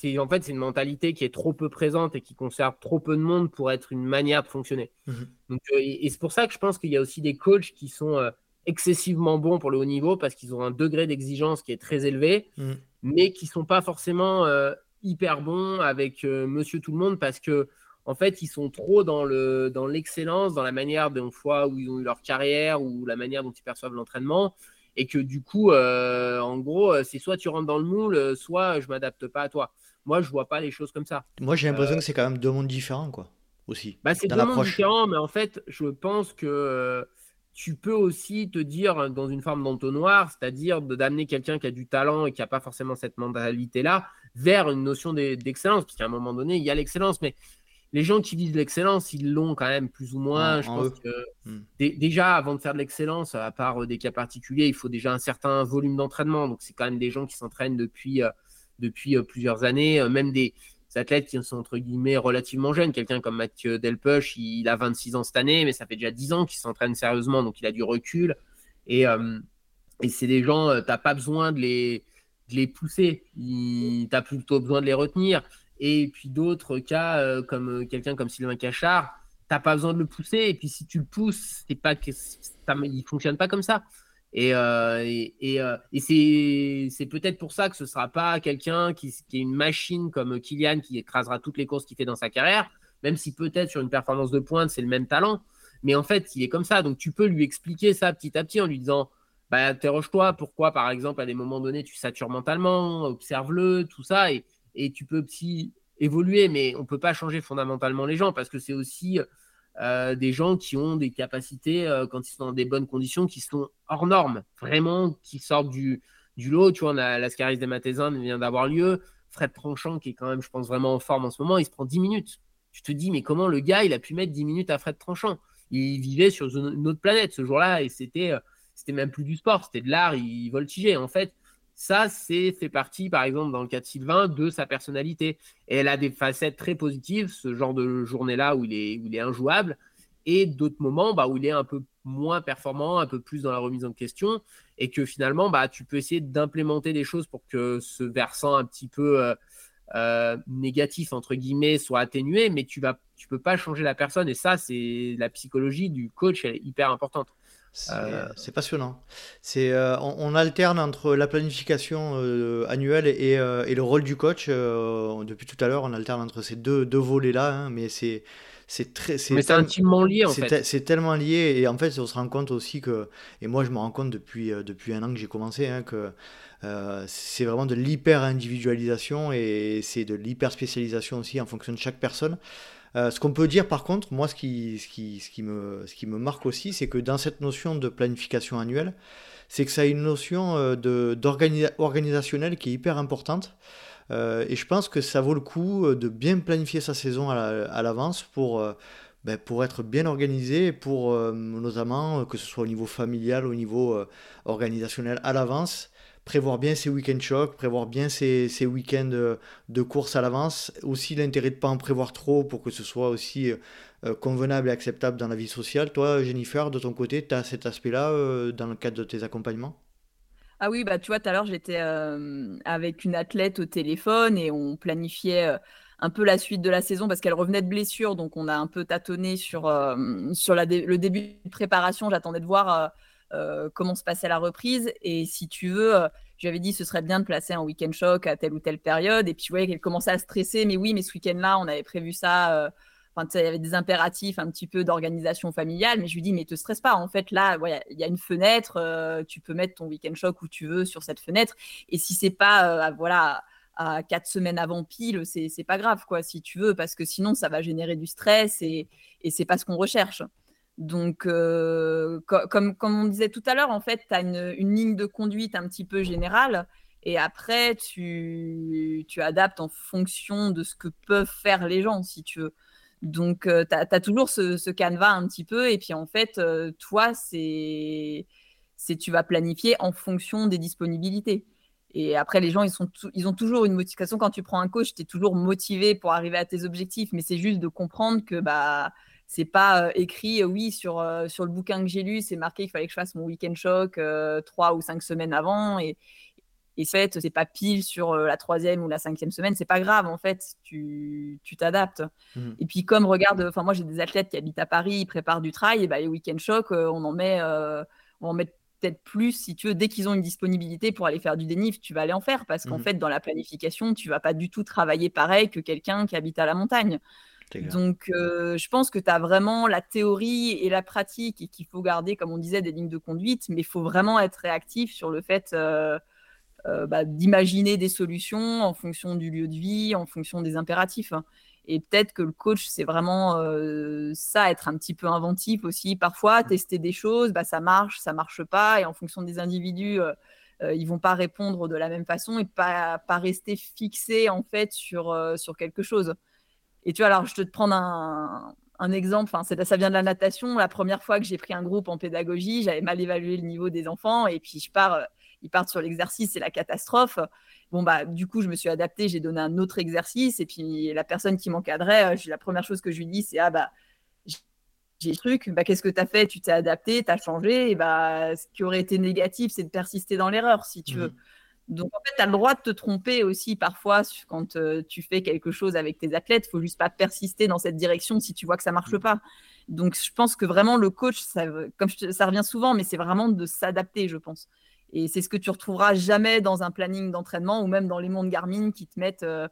c'est en fait c'est une mentalité qui est trop peu présente et qui conserve trop peu de monde pour être une manière de fonctionner. Mhm. Donc, euh, et, c'est pour ça que je pense qu'il y a aussi des coachs qui sont euh, excessivement bons pour le haut niveau parce qu'ils ont un degré d'exigence qui est très élevé, mhm. mais qui sont pas forcément euh, hyper bons avec Monsieur tout le monde parce que en fait ils sont trop dans le dans l'excellence, dans la manière dont fois où ils ont eu leur carrière ou la manière dont ils perçoivent l'entraînement et que du coup, en gros, c'est soit tu rentres dans le moule, soit je m'adapte pas à toi. Moi, je vois pas les choses comme ça. Moi, j'ai l'impression euh, que c'est quand même deux mondes différents, quoi. Aussi. Bah, c'est deux mondes différents, mais en fait, je pense que euh, tu peux aussi te dire dans une forme d'entonnoir, c'est-à-dire d'amener quelqu'un qui a du talent et qui n'a pas forcément cette mentalité-là vers une notion d'excellence, parce qu'à un moment donné, il y a l'excellence, mais les gens qui visent l'excellence, ils l'ont quand même plus ou moins. je pense que hmm. déjà, avant de faire de l'excellence, à part des cas particuliers, il faut déjà un certain volume d'entraînement. Donc, c'est quand même des gens qui s'entraînent depuis, depuis plusieurs années, même des athlètes qui sont entre guillemets relativement jeunes. Quelqu'un comme Mathieu Delpech, il, a 26 ans cette année, mais ça fait déjà 10 ans qu'il s'entraîne sérieusement, donc il a du recul. Et, et c'est des gens, tu n'as pas besoin de les, pousser, tu as plutôt besoin de les retenir. Et puis d'autres cas, euh, comme euh, quelqu'un comme Sylvain Cachard, t'as pas besoin de le pousser. Et puis si tu le pousses, c'est pas ça, fonctionne pas comme ça. Et, euh, et, c'est peut-être pour ça que ce sera pas quelqu'un qui, est une machine comme Kylian qui écrasera toutes les courses qu'il fait dans sa carrière, même si peut-être sur une performance de pointe, c'est le même talent. Mais en fait, il est comme ça. Donc tu peux lui expliquer ça petit à petit en lui disant bah, interroge-toi pourquoi, par exemple, à des moments donnés, tu satures mentalement, observe-le, tout ça. Et, tu peux aussi évoluer, mais on ne peut pas changer fondamentalement les gens parce que c'est aussi euh, des gens qui ont des capacités, euh, quand ils sont dans des bonnes conditions, qui sont hors normes, vraiment, qui sortent du, du lot. Tu vois, on a l'Ascaris des Matézins vient d'avoir lieu. Fred Tranchant, qui est quand même, je pense, vraiment en forme en ce moment, il se prend 10 minutes. Tu te dis, mais comment le gars, il a pu mettre 10 minutes à Fred Tranchant Il vivait sur une autre planète ce jour-là et c'était, euh, c'était même plus du sport, c'était de l'art, il voltigeait. En fait, ça, c'est fait partie, par exemple, dans le cas de Sylvain, de sa personnalité. Et elle a des facettes très positives, ce genre de journée-là où, il est, où il est injouable, et d'autres moments bah, où il est un peu moins performant, un peu plus dans la remise en question, et que finalement, bah, tu peux essayer d'implémenter des choses pour que ce versant un petit peu euh, euh, négatif, entre guillemets, soit atténué, mais tu ne tu peux pas changer la personne. Et ça, c'est la psychologie du coach, elle est hyper importante. Euh, c'est passionnant. C'est euh, on, alterne entre la planification euh, annuelle et, et, le rôle du coach. depuis tout à l'heure, on alterne entre ces deux, deux volets-là, hein, mais c'est c'est très c'est intimement lié en fait c'est tellement lié et en fait on se rend compte aussi que et moi je me rends compte depuis depuis un an que j'ai commencé hein, que c'est vraiment de l'hyper individualisation et c'est de l'hyper spécialisation aussi en fonction de chaque personne euh, ce qu'on peut dire par contre, moi ce qui, me, marque aussi, c'est que dans cette notion de planification annuelle, c'est que ça a une notion euh, organisationnelle qui est hyper importante. Euh, et je pense que ça vaut le coup de bien planifier sa saison à l'avance ben, pour être bien organisé, pour notamment que ce soit au niveau familial, au niveau organisationnel à l'avance prévoir bien ses week-end chocs, prévoir bien ses, week-ends euh, de course à l'avance. Aussi l'intérêt de ne pas en prévoir trop pour que ce soit aussi euh, convenable et acceptable dans la vie sociale. Toi, Jennifer, de ton côté, tu as cet aspect-là euh, dans le cadre de tes accompagnements? Ah oui, bah tu vois, tout à l'heure, j'étais avec une athlète au téléphone et on planifiait un peu la suite de la saison parce qu'elle revenait de blessure. Donc, on a un peu tâtonné sur, sur le début de préparation. J'attendais de voir euh, comment se passait la reprise. Et si tu veux, euh, j'avais dit ce serait bien de placer un week-end choc à telle ou telle période. Et puis je voyais qu'elle commençait à stresser. Mais oui, mais ce week-end-là, on avait prévu ça. Euh, enfin, il y avait des impératifs un petit peu d'organisation familiale. Mais je lui dis, mais te stresse pas. En fait, là, il y a une fenêtre. tu peux mettre ton week-end choc où tu veux sur cette fenêtre. Et si c'est pas, voilà à quatre semaines avant pile, c'est pas grave, quoi, si tu veux, parce que sinon, ça va générer du stress et, et c'est pas ce qu'on recherche. Donc, comme, comme on disait tout à l'heure, en fait, tu as une, ligne de conduite un petit peu générale et après, tu, tu, adaptes en fonction de ce que peuvent faire les gens, si tu veux. Donc, euh, tu as, toujours ce, ce, canevas un petit peu et puis en fait, toi, c'est tu vas planifier en fonction des disponibilités. Et après, les gens, ils, sont ils ont toujours une motivation. Quand tu prends un coach, tu es toujours motivé pour arriver à tes objectifs, mais c'est juste de comprendre que bah, c'est pas euh, écrit, euh, oui, sur, euh, sur le bouquin que j'ai lu, c'est marqué qu'il fallait que je fasse mon week-end choc trois ou cinq semaines avant. Et, et fait, c'est pas pile sur la troisième ou la cinquième semaine, c'est pas grave, en fait, tu t'adaptes. Mmh. Et puis, comme, regarde, enfin, moi, j'ai des athlètes qui habitent à Paris, ils préparent du trail, et bah, les week-end choc, on en met, on en met peut-être plus, si tu veux, dès qu'ils ont une disponibilité pour aller faire du dénif, tu vas aller en faire, parce qu'en mmh. fait, dans la planification, tu vas pas du tout travailler pareil que quelqu'un qui habite à la montagne. Donc, euh, je pense que tu as vraiment la théorie et la pratique et qu'il faut garder, comme on disait, des lignes de conduite, mais il faut vraiment être réactif sur le fait euh, euh, bah, d'imaginer des solutions en fonction du lieu de vie, en fonction des impératifs. Hein. Et peut-être que le coach, c'est vraiment ça, être un petit peu inventif aussi. Parfois, tester des choses, bah, ça marche, ça marche pas. Et en fonction des individus, ils vont pas répondre de la même façon et pas, pas rester fixé en fait sur, sur quelque chose. Et tu vois, alors je te prendre un, un exemple, enfin, ça vient de la natation. La première fois que j'ai pris un groupe en pédagogie, j'avais mal évalué le niveau des enfants et puis je pars, ils partent sur l'exercice, c'est la catastrophe. Bon, bah, du coup, je me suis adaptée, j'ai donné un autre exercice et puis la personne qui m'encadrait, la première chose que je lui dis, c'est Ah, bah, j'ai le truc, bah, qu'est-ce que tu as fait? Tu t'es adapté, tu as changé. Et bah, ce qui aurait été négatif, c'est de persister dans l'erreur, si tu veux. Donc, en fait, tu as le droit de te tromper aussi parfois quand euh, tu fais quelque chose avec tes athlètes. Il faut juste pas persister dans cette direction si tu vois que ça marche mmh. pas. Donc, je pense que vraiment, le coach, ça, comme ça revient souvent, mais c'est vraiment de s'adapter, je pense. Et c'est ce que tu retrouveras jamais dans un planning d'entraînement ou même dans les mondes Garmin qui te mettent, euh,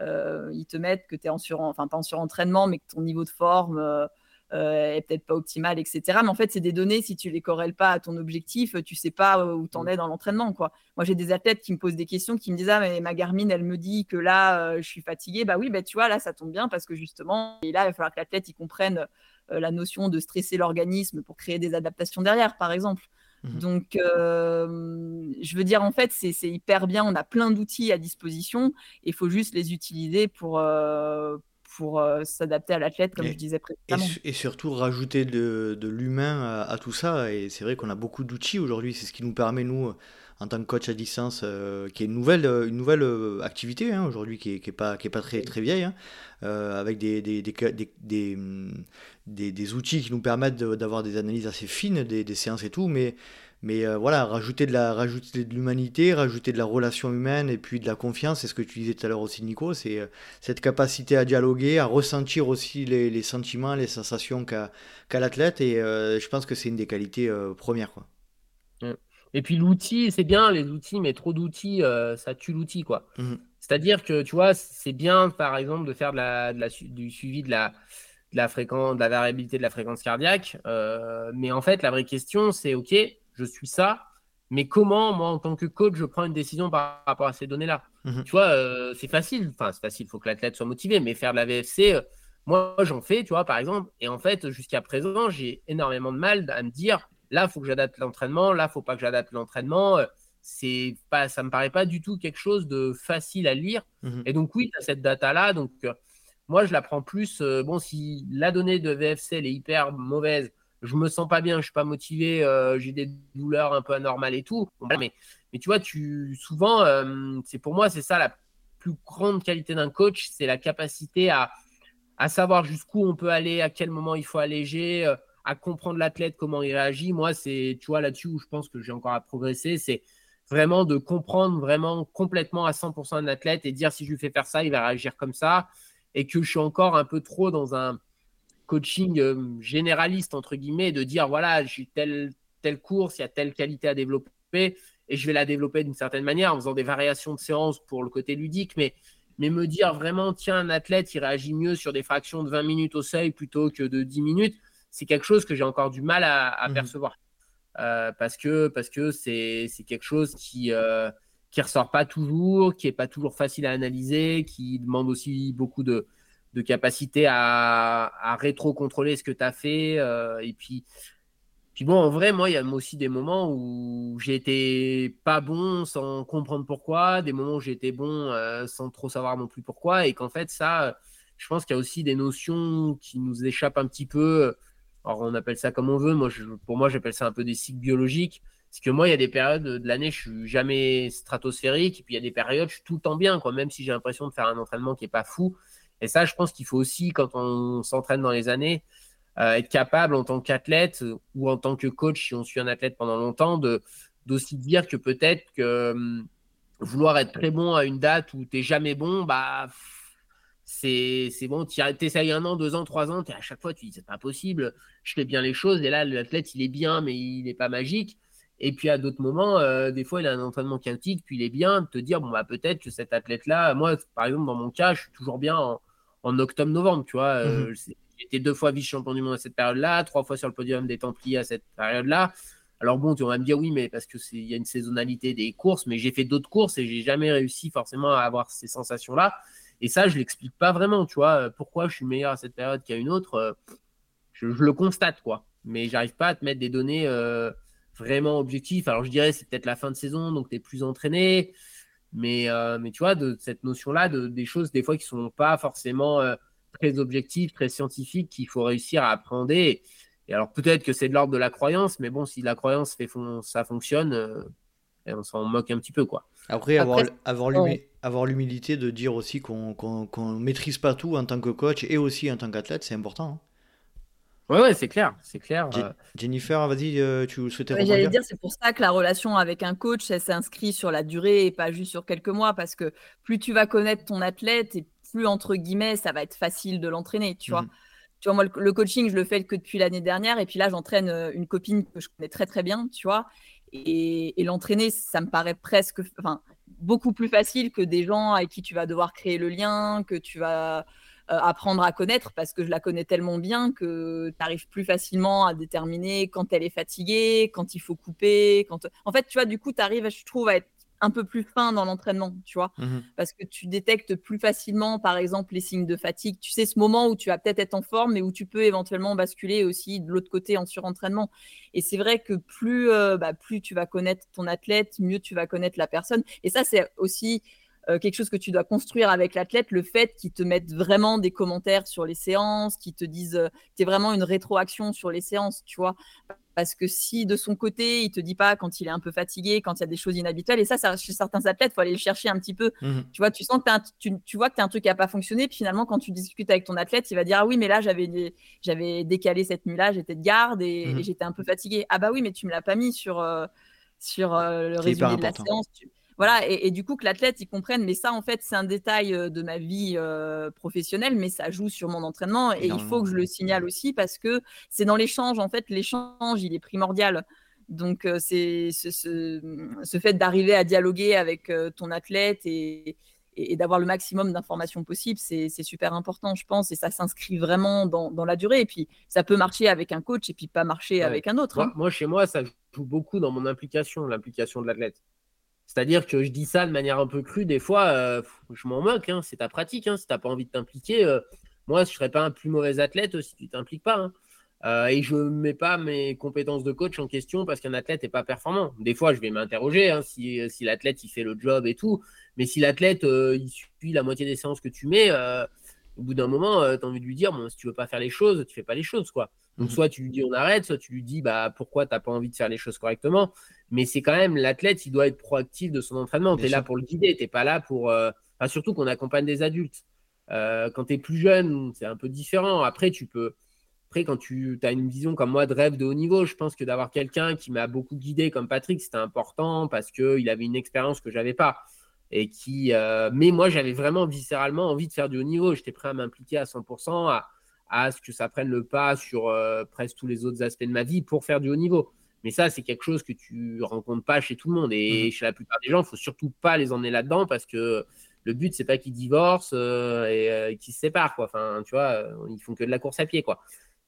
euh, ils te mettent que tu es en, sur, enfin, en surentraînement, mais que ton niveau de forme euh, est peut-être pas optimale, etc. Mais en fait, c'est des données, si tu les corrèles pas à ton objectif, tu sais pas où tu en mm. es dans l'entraînement. quoi. Moi, j'ai des athlètes qui me posent des questions, qui me disent Ah, mais ma Garmin, elle me dit que là, euh, je suis fatiguée. Bah oui, bah, tu vois, là, ça tombe bien parce que justement, et là, il va falloir que l'athlète il comprenne euh, la notion de stresser l'organisme pour créer des adaptations derrière, par exemple. Mm-hmm. Donc, je veux dire, en fait, c'est hyper bien. On a plein d'outils à disposition. Il faut juste les utiliser pour, pour euh, s'adapter à l'athlète, comme je disais précédemment. Et, surtout rajouter de, de l'humain à, tout ça. Et c'est vrai qu'on a beaucoup d'outils aujourd'hui. C'est ce qui nous permet, nous, en tant que coach à distance, euh, qui est une nouvelle, une nouvelle euh, activité hein, aujourd'hui, qui n'est qui est pas, qui est pas très, très vieille, hein, avec des des, des, des, des, outils qui nous permettent d'avoir des analyses assez fines, des, séances et tout. Mais mais euh, voilà, rajouter de la rajouter de l'humanité, rajouter de la relation humaine et puis de la confiance, c'est ce que tu disais tout à l'heure aussi Nico, c'est euh, cette capacité à dialoguer, à ressentir aussi les, les sentiments, les sensations qu'a l'athlète et euh, je pense que c'est une des qualités premières quoi. Et puis l'outil, c'est bien les outils, mais trop d'outils, ça tue l'outil quoi. Mmh C'est-à-dire que tu vois, c'est bien par exemple de faire de la, de la, du suivi de la de la fréquence, de la variabilité de la fréquence cardiaque, mais en fait la vraie question c'est ok je suis ça, mais comment, moi, en tant que coach, je prends une décision par rapport à ces données-là mhm. Tu vois, euh, c'est facile, enfin, c'est facile, il faut que l'athlète soit motivé, mais faire de la VFC, euh, moi, j'en fais, tu vois, par exemple, et en fait, jusqu'à présent, j'ai énormément de mal à me dire, là, il faut que j'adapte l'entraînement, là, il faut pas que j'adapte l'entraînement. Euh, c'est pas, ça me paraît pas du tout quelque chose de facile à lire. Mhm. Et donc, oui, tu as cette data-là, donc moi, je la prends plus, bon, si la donnée de VFC, elle est hyper mauvaise, je me sens pas bien, je suis pas motivé, euh, j'ai des douleurs un peu anormales et tout. mais, mais tu vois, tu souvent, euh, c'est pour moi, c'est ça la plus grande qualité d'un coach, c'est la capacité à, à savoir jusqu'où on peut aller, à quel moment il faut alléger, euh, à comprendre l'athlète, comment il réagit. Moi, c'est, tu vois, là-dessus où je pense que j'ai encore à progresser, c'est vraiment de comprendre vraiment complètement à 100% un athlète et dire si je lui fais faire ça, il va réagir comme ça, et que je suis encore un peu trop dans un coaching euh, généraliste, entre guillemets, de dire voilà, j'ai telle, telle course, il y a telle qualité à développer et je vais la développer d'une certaine manière en faisant des variations de séance pour le côté ludique, mais, mais me dire vraiment, tiens, un athlète, il réagit mieux sur des fractions de 20 minutes au seuil plutôt que de 10 minutes, c'est quelque chose que j'ai encore du mal à, mmh percevoir. Euh, parce que parce que c'est quelque chose qui euh, qui ressort pas toujours, qui est pas toujours facile à analyser, qui demande aussi beaucoup de, de capacité à, à rétro-contrôler ce que tu as fait. Euh, et puis, puis bon, en vrai, moi, il y a aussi des moments où j'ai été pas bon sans comprendre pourquoi, des moments où j'ai été bon euh, sans trop savoir non plus pourquoi, et qu'en fait, ça, je pense qu'il y a aussi des notions qui nous échappent un petit peu. Alors, on appelle ça comme on veut. Moi, pour moi, j'appelle ça un peu des cycles biologiques. Parce que moi, il y a des périodes de l'année, je suis jamais stratosphérique, et puis il y a des périodes, je suis tout le temps bien, quoi, même si j'ai l'impression de faire un entraînement qui est pas fou. Et ça, je pense qu'il faut aussi, quand on s'entraîne dans les années, euh, être capable en tant qu'athlète ou en tant que coach, si on suit un athlète pendant longtemps, de d'aussi dire que peut-être que hum, vouloir être très bon à une date où tu n'es jamais bon, bah c'est bon, tu essayes un an, deux ans, trois ans, es à chaque fois tu dis c'est pas possible, je fais bien les choses, et là l'athlète il est bien, mais il n'est pas magique. Et puis à d'autres moments, euh, des fois il a un entraînement chaotique, puis il est bien de te dire bon bah peut-être que cet athlète-là, moi par exemple dans mon cas, je suis toujours bien en, en octobre-novembre, tu vois. Euh, mhm. J'étais deux fois vice-champion du monde à cette période-là, trois fois sur le podium des Templiers à cette période-là. Alors bon, tu vas me dire oui, mais parce qu'il y a une saisonnalité des courses, mais j'ai fait d'autres courses et j'ai jamais réussi forcément à avoir ces sensations-là. Et ça, je l'explique pas vraiment, tu vois. Pourquoi je suis meilleur à cette période qu'à une autre, euh, je, le constate, quoi. Mais j'arrive pas à te mettre des données euh, vraiment objectives. Alors je dirais, c'est peut-être la fin de saison, donc tu es plus entraîné. Mais, euh, mais tu vois, de cette notion-là, de, des choses des fois qui sont pas forcément euh, très objectif, très scientifique qu'il faut réussir à appréhender. Et alors peut-être que c'est de l'ordre de la croyance, mais bon, si la croyance fait ça fonctionne, euh, on s'en moque un petit peu. quoi. Après, avoir, avoir l'humilité de dire aussi qu'on ne maîtrise pas tout en tant que coach et aussi en tant qu'athlète, c'est important. Hein. Ouais, ouais, c'est clair, c'est clair. Euh. Jennifer, vas-y, euh, tu souhaitais ouais, J'allais dire, c'est pour ça que la relation avec un coach, elle s'inscrit sur la durée et pas juste sur quelques mois, parce que plus tu vas connaître ton athlète et plus entre guillemets, ça va être facile de l'entraîner, tu vois. Mmh tu vois, moi, le, coaching, je le fais que depuis l'année dernière. Et puis là, j'entraîne euh, une copine que je connais très, très bien, tu vois. Et, l'entraîner, ça me paraît presque, enfin, beaucoup plus facile que des gens avec qui tu vas devoir créer le lien, que tu vas apprendre à connaître parce que je la connais tellement bien que tu arrives plus facilement à déterminer quand elle est fatiguée, quand il faut couper. Quand... En fait, tu vois, du coup, tu arrives, je trouve, à être un peu plus fin dans l'entraînement, tu vois, mmh parce que tu détectes plus facilement, par exemple, les signes de fatigue. Tu sais ce moment où tu vas peut-être être en forme, mais où tu peux éventuellement basculer aussi de l'autre côté en surentraînement. Et c'est vrai que plus, euh, bah, plus tu vas connaître ton athlète, mieux tu vas connaître la personne. Et ça, c'est aussi euh, quelque chose que tu dois construire avec l'athlète, le fait qu'ils te mettent vraiment des commentaires sur les séances, qu'ils te disent, euh, tu es vraiment une rétroaction sur les séances, tu vois. Parce que si de son côté, il te dit pas quand il est un peu fatigué, quand il y a des choses inhabituelles, et ça, ça chez certains athlètes, il faut aller le chercher un petit peu. Mmh tu vois, tu sens que tu, tu, vois que tu as un truc qui n'a pas fonctionné, puis finalement, quand tu discutes avec ton athlète, il va dire Ah oui, mais là, j'avais, j'avais décalé cette nuit-là, j'étais de garde et, mmh j'étais un peu fatigué. Ah bah oui, mais tu me l'as pas mis sur, euh, sur le résumé de la séance. Voilà, et, du coup que l'athlète il comprenne, mais ça en fait c'est un détail euh, de ma vie euh, professionnelle, mais ça joue sur mon entraînement et il faut que je le signale aussi parce que c'est dans l'échange en fait, l'échange il est primordial. Donc euh, c'est ce, fait d'arriver à dialoguer avec ton athlète et, d'avoir le maximum d'informations possibles, c'est super important, je pense, et ça s'inscrit vraiment dans, la durée. Et puis, ça peut marcher avec un coach et puis pas marcher avec un autre. Hein. moi, chez moi, ça joue beaucoup dans mon implication, l'implication de l'athlète. C'est-à-dire que je dis ça de manière un peu crue, des fois, euh, je m'en moque, hein, c'est ta pratique. Hein, si tu n'as pas envie de t'impliquer, euh, moi, je ne serais pas un plus mauvais athlète si tu ne t'impliques pas. Hein. Euh, et je ne mets pas mes compétences de coach en question parce qu'un athlète n'est pas performant. Des fois, je vais m'interroger si, si l'athlète il fait le job et tout. Mais si l'athlète il suit la moitié des séances que tu mets, au bout d'un moment, tu as envie de lui dire bon, si tu veux pas faire les choses, tu fais pas les choses. quoi. Donc, mmh soit tu lui dis on arrête, soit tu lui dis bah, pourquoi tu n'as pas envie de faire les choses correctement mais c'est quand même l'athlète, il doit être proactif de son entraînement. Tu es là pour le guider, tu n'es pas là pour. Euh, surtout qu'on accompagne des adultes. Euh, quand tu es plus jeune, c'est un peu différent. Après, tu peux. Après, quand tu as une vision comme moi de rêve de haut niveau, je pense que d'avoir quelqu'un qui m'a beaucoup guidé comme Patrick, c'était important parce qu'il avait une expérience que j'avais pas. Et qui, euh, mais moi, j'avais vraiment viscéralement envie de faire du haut niveau. J'étais prêt à m'impliquer à 100%, à, à, ce que ça prenne le pas sur presque tous les autres aspects de ma vie pour faire du haut niveau. Mais ça, c'est quelque chose que tu rencontres pas chez tout le monde. Et mmh. chez la plupart des gens, il faut surtout pas les emmener là-dedans parce que le but, c'est pas qu'ils divorcent euh, euh, et qu'ils se séparent. Quoi. Enfin, tu vois, euh, ils font que de la course à pied. Quoi.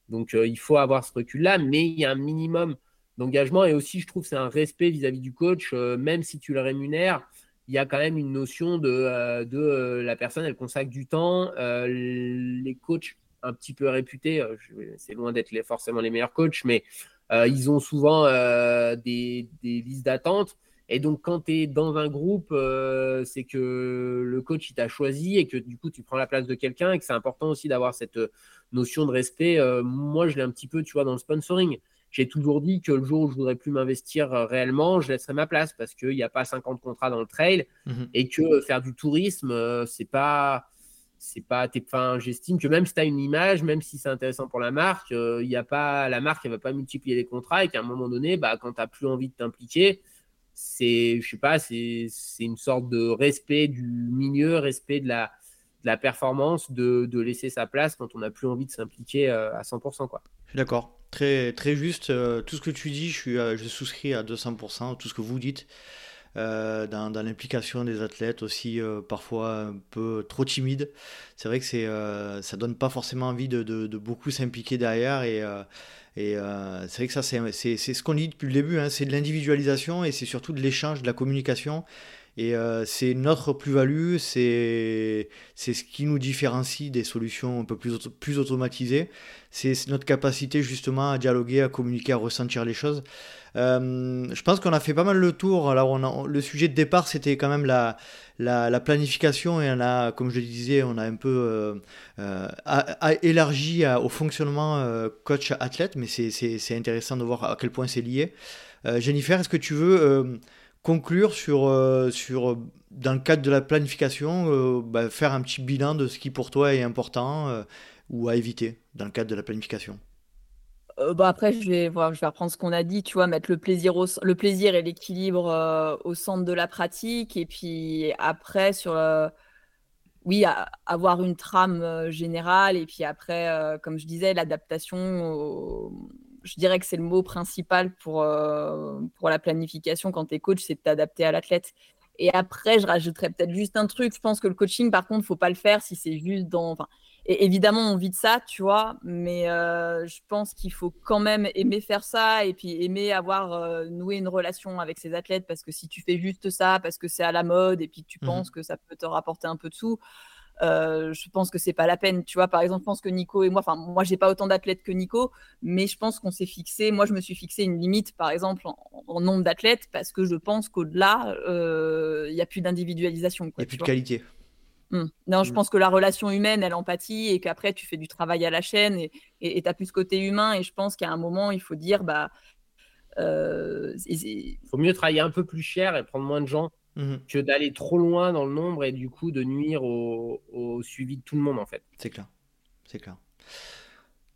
Donc, il faut avoir ce recul-là, mais il y a un minimum d'engagement. Et aussi, je trouve, c'est un respect vis-à-vis du coach. même si tu le rémunères, il y a quand même une notion de, de la personne, elle consacre du temps. les coachs un petit peu réputés, c'est loin d'être forcément les meilleurs coachs, mais euh, ils ont souvent euh, des, listes d'attente. Et donc, quand tu es dans un groupe, euh, c'est que le coach il t'a choisi et que du coup, tu prends la place de quelqu'un et que c'est important aussi d'avoir cette notion de respect. moi, je l'ai un petit peu, tu vois, dans le sponsoring. J'ai toujours dit que le jour où je voudrais plus m'investir réellement, je laisserai ma place parce qu'il n'y a pas 50 contrats dans le trail mmh et que faire du tourisme, c'est pas c'est pas enfin, j'estime que même si tu as une image même si c'est intéressant pour la marque euh, il y a pas la marque elle va pas multiplier les contrats et qu'à un moment donné bah quand tu n'as plus envie de t'impliquer c'est je sais pas c'est une sorte de respect du milieu respect de la, la performance de, de, laisser sa place quand on n'a plus envie de s'impliquer euh, à 100% quoi. Je suis d'accord très juste euh, tout ce que tu dis je suis je souscris à 200% tout ce que vous dites euh, dans, l'implication des athlètes aussi euh, parfois un peu trop timide. C'est vrai que c'est, euh, ça donne pas forcément envie de, beaucoup s'impliquer derrière et, c'est vrai que ça c'est, ce qu'on dit depuis le début, hein, c'est de l'individualisation et c'est surtout de l'échange, de la communication. Et euh, c'est notre plus-value, c'est ce qui nous différencie des solutions un peu plus, plus automatisées. C'est notre capacité justement à dialoguer, à communiquer, à ressentir les choses. Euh, je pense qu'on a fait pas mal le tour. Alors, on le sujet de départ, c'était quand même la, la, planification et on a, comme je le disais, on a un peu euh, élargi au fonctionnement coach-athlète, mais c'est intéressant de voir à quel point c'est lié. Jennifer, est-ce que tu veux conclure sur, euh, sur, dans le cadre de la planification, euh, bah, faire un petit bilan de ce qui pour toi est important euh, ou à éviter dans le cadre de la planification bah après, je vais, voir, je vais reprendre ce qu'on a dit, tu vois, mettre le plaisir, le plaisir et l'équilibre au centre de la pratique. Et puis après, sur, oui, avoir une trame générale. Et puis après, comme je disais, l'adaptation au, je dirais que c'est le mot principal pour, euh, pour la planification quand tu es coach, c'est de t'adapter à l'athlète. Et après, je rajouterais peut-être juste un truc. Je pense que le coaching, par contre, faut pas le faire si c'est juste dans. Enfin, et évidemment, on vit de ça, tu vois, mais euh, je pense qu'il faut quand même aimer faire ça et puis aimer avoir euh, noué une relation avec ses athlètes parce que si tu fais juste ça, parce que c'est à la mode et puis que tu mmh penses que ça peut te rapporter un peu de sous, euh, je pense que c'est pas la peine. Tu vois, par exemple, je pense que Nico et moi, enfin, moi, j'ai pas autant d'athlètes que Nico, mais je pense qu'on s'est fixé, moi, je me suis fixé une limite, par exemple, en, nombre d'athlètes, parce que je pense qu'au-delà, euh, il n'y a plus d'individualisation. Il n'y a plus de qualité. Hum. Non, je mmh. pense que la relation humaine, elle empathie et qu'après, tu fais du travail à la chaîne et tu as plus ce côté humain. Et je pense qu'à un moment, il faut dire, bah. Il euh, faut mieux travailler un peu plus cher et prendre moins de gens Mmh que d'aller trop loin dans le nombre et du coup de nuire au, suivi de tout le monde en fait. C'est clair, c'est clair.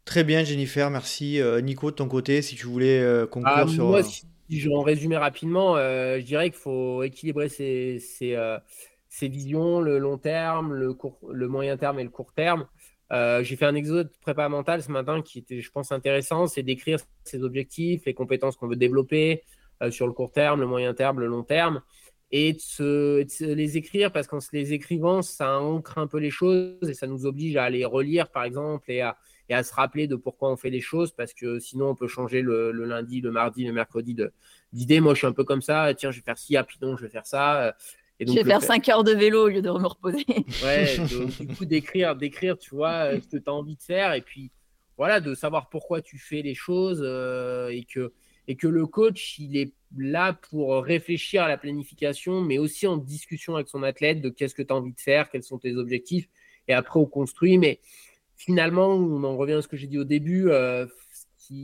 Très bien Jennifer, merci. Euh, Nico, de ton côté, si tu voulais euh, conclure ah, sur... Moi, euh, si je en résumé rapidement, je dirais qu'il faut équilibrer ses, visions, le long terme, le, court, le moyen terme et le court terme. J'ai fait un exode prépa mental ce matin qui était, je pense, intéressant, c'est d'écrire ses objectifs, les compétences qu'on veut développer sur le court terme, le moyen terme, le long terme et de, se, les écrire parce qu'en se les écrivant, ça ancre un peu les choses et ça nous oblige à les relire, par exemple, et à, et à se rappeler de pourquoi on fait les choses parce que sinon on peut changer le, lundi, le mardi, le mercredi d'idée. Moi, je suis un peu comme ça. Tiens, je vais faire ci, ah, puis je vais faire ça. Et donc, je vais faire 5 heures de vélo au lieu de me reposer. Ouais, du coup, d'écrire, d'écrire, tu vois, ce que tu as envie de faire et puis voilà, de savoir pourquoi tu fais les choses euh, et que et que le coach, il est là pour réfléchir à la planification, mais aussi en discussion avec son athlète de qu'est-ce que tu as envie de faire, quels sont tes objectifs, et après on construit. Mais finalement, on en revient à ce que j'ai dit au début, euh,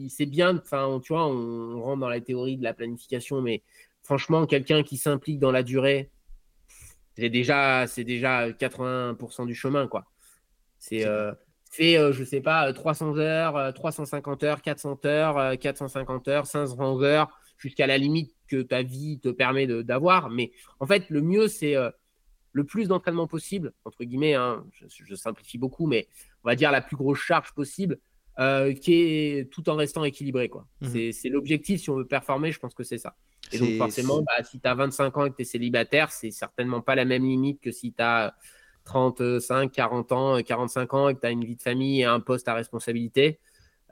c'est bien, enfin, tu vois, on, rentre dans la théorie de la planification, mais franchement, quelqu'un qui s'implique dans la durée, c'est déjà, c'est déjà 80% du chemin, quoi. C'est fais, euh, je sais pas, 300 heures, 350 euh, heures, 400 heures, 450 euh, heures, 500 heures, jusqu'à la limite que ta vie te permet d'avoir. Mais en fait, le mieux, c'est le plus d'entraînement possible, entre guillemets, hein, je, simplifie beaucoup, mais on va dire la plus grosse charge possible, qui est tout en restant équilibré. quoi. Mmh c'est l'objectif si on veut performer, je pense que c'est ça. Et donc forcément, bah, si tu as 25 ans et que tu es célibataire, c'est certainement pas la même limite que si tu as 35, 40 ans, 45 ans et que tu as une vie de famille et un poste à responsabilité.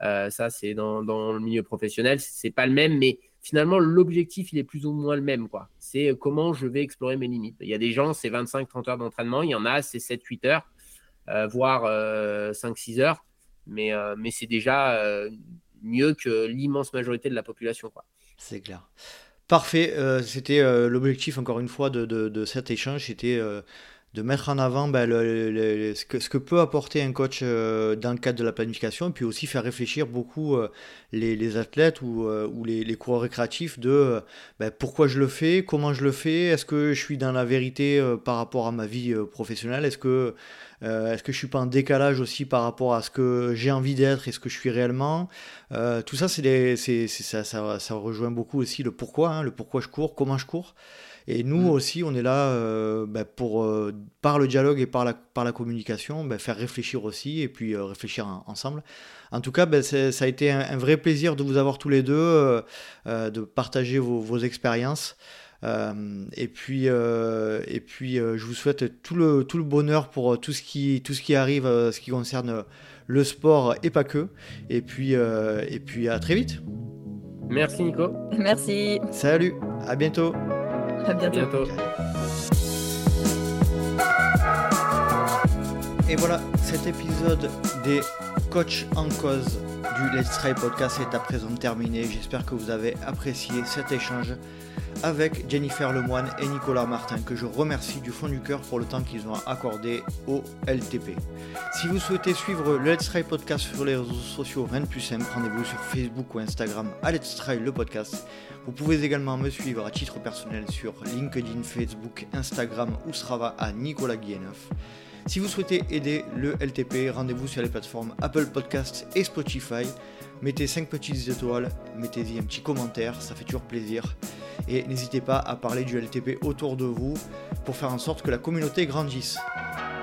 Euh, ça, c'est dans, le milieu professionnel, c'est pas le même, mais finalement, l'objectif, il est plus ou moins le même. quoi. C'est comment je vais explorer mes limites. Il y a des gens, c'est 25-30 heures d'entraînement, il y en a, c'est 7-8 heures, euh, voire 5-6 euh, heures, mais, mais c'est déjà mieux que l'immense majorité de la population. quoi. C'est clair. Parfait, c'était l'objectif, encore une fois, de, de cet échange, c'était de mettre en avant ben, ce, que, peut apporter un coach euh, dans le cadre de la planification, et puis aussi faire réfléchir beaucoup euh, les, athlètes ou, euh, les, coureurs récréatifs de ben, pourquoi je le fais, comment je le fais, est-ce que je suis dans la vérité par rapport à ma vie professionnelle, est-ce que, est-ce que je suis pas en décalage aussi par rapport à ce que j'ai envie d'être et ce que je suis réellement. tout ça, c'est ça, rejoint beaucoup aussi le pourquoi, hein, le pourquoi je cours, comment je cours. Et nous mm. aussi, on est là euh, bah, pour, euh, par le dialogue et par la, par la communication, bah, faire réfléchir aussi et puis euh, réfléchir ensemble. En tout cas, bah, ça a été un, vrai plaisir de vous avoir tous les deux, de partager vos, vos expériences. et puis, et puis je vous souhaite tout le, tout le bonheur pour tout ce qui, tout ce qui arrive, ce qui concerne le sport et pas que. Et puis, et puis à très vite. Merci Nico. Merci. Salut, à bientôt. À bientôt. Et voilà, cet épisode des Coachs en cause du Let's Try podcast est à présent terminé. J'espère que vous avez apprécié cet échange avec Jennifer Lemoine et Nicolas Martin, que je remercie du fond du cœur pour le temps qu'ils ont accordé au LTP. Si vous souhaitez suivre le Let's Try Podcast sur les réseaux sociaux, rien de plus simple, rendez-vous sur Facebook ou Instagram à Let's Try le podcast. Vous pouvez également me suivre à titre personnel sur LinkedIn, Facebook, Instagram ou Strava à Nicolas Guilleneuf. Si vous souhaitez aider le LTP, rendez-vous sur les plateformes Apple Podcasts et Spotify. Mettez 5 petites étoiles, mettez-y un petit commentaire, ça fait toujours plaisir. Et n'hésitez pas à parler du LTP autour de vous pour faire en sorte que la communauté grandisse.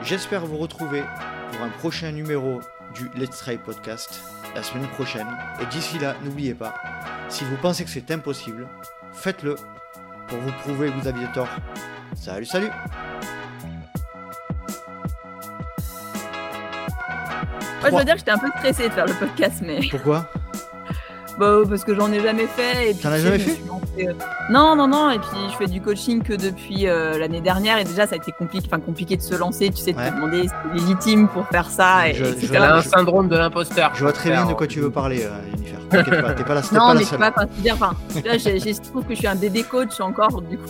J'espère vous retrouver pour un prochain numéro du Let's Try Podcast la semaine prochaine. Et d'ici là, n'oubliez pas, si vous pensez que c'est impossible, faites-le pour vous prouver que vous aviez tort. Salut, salut Moi, je veux dire que j'étais un peu stressée de faire le podcast, mais. Pourquoi bah, parce que j'en ai jamais fait. T'en as jamais fait euh, Non, non, non. Et puis je fais du coaching que depuis euh, l'année dernière. Et déjà, ça a été compliqué, enfin, compliqué de se lancer. Tu sais, de te demander si c'est légitime pour faire ça. Et, je, un syndrome de l'imposteur. Je vois très bien de quoi tu veux parler, euh, Jennifer. T'inquiète pas, t'es pas la Non, mais c'est pas, enfin, dire, enfin, là, je trouve que je suis un DD coach encore, du coup.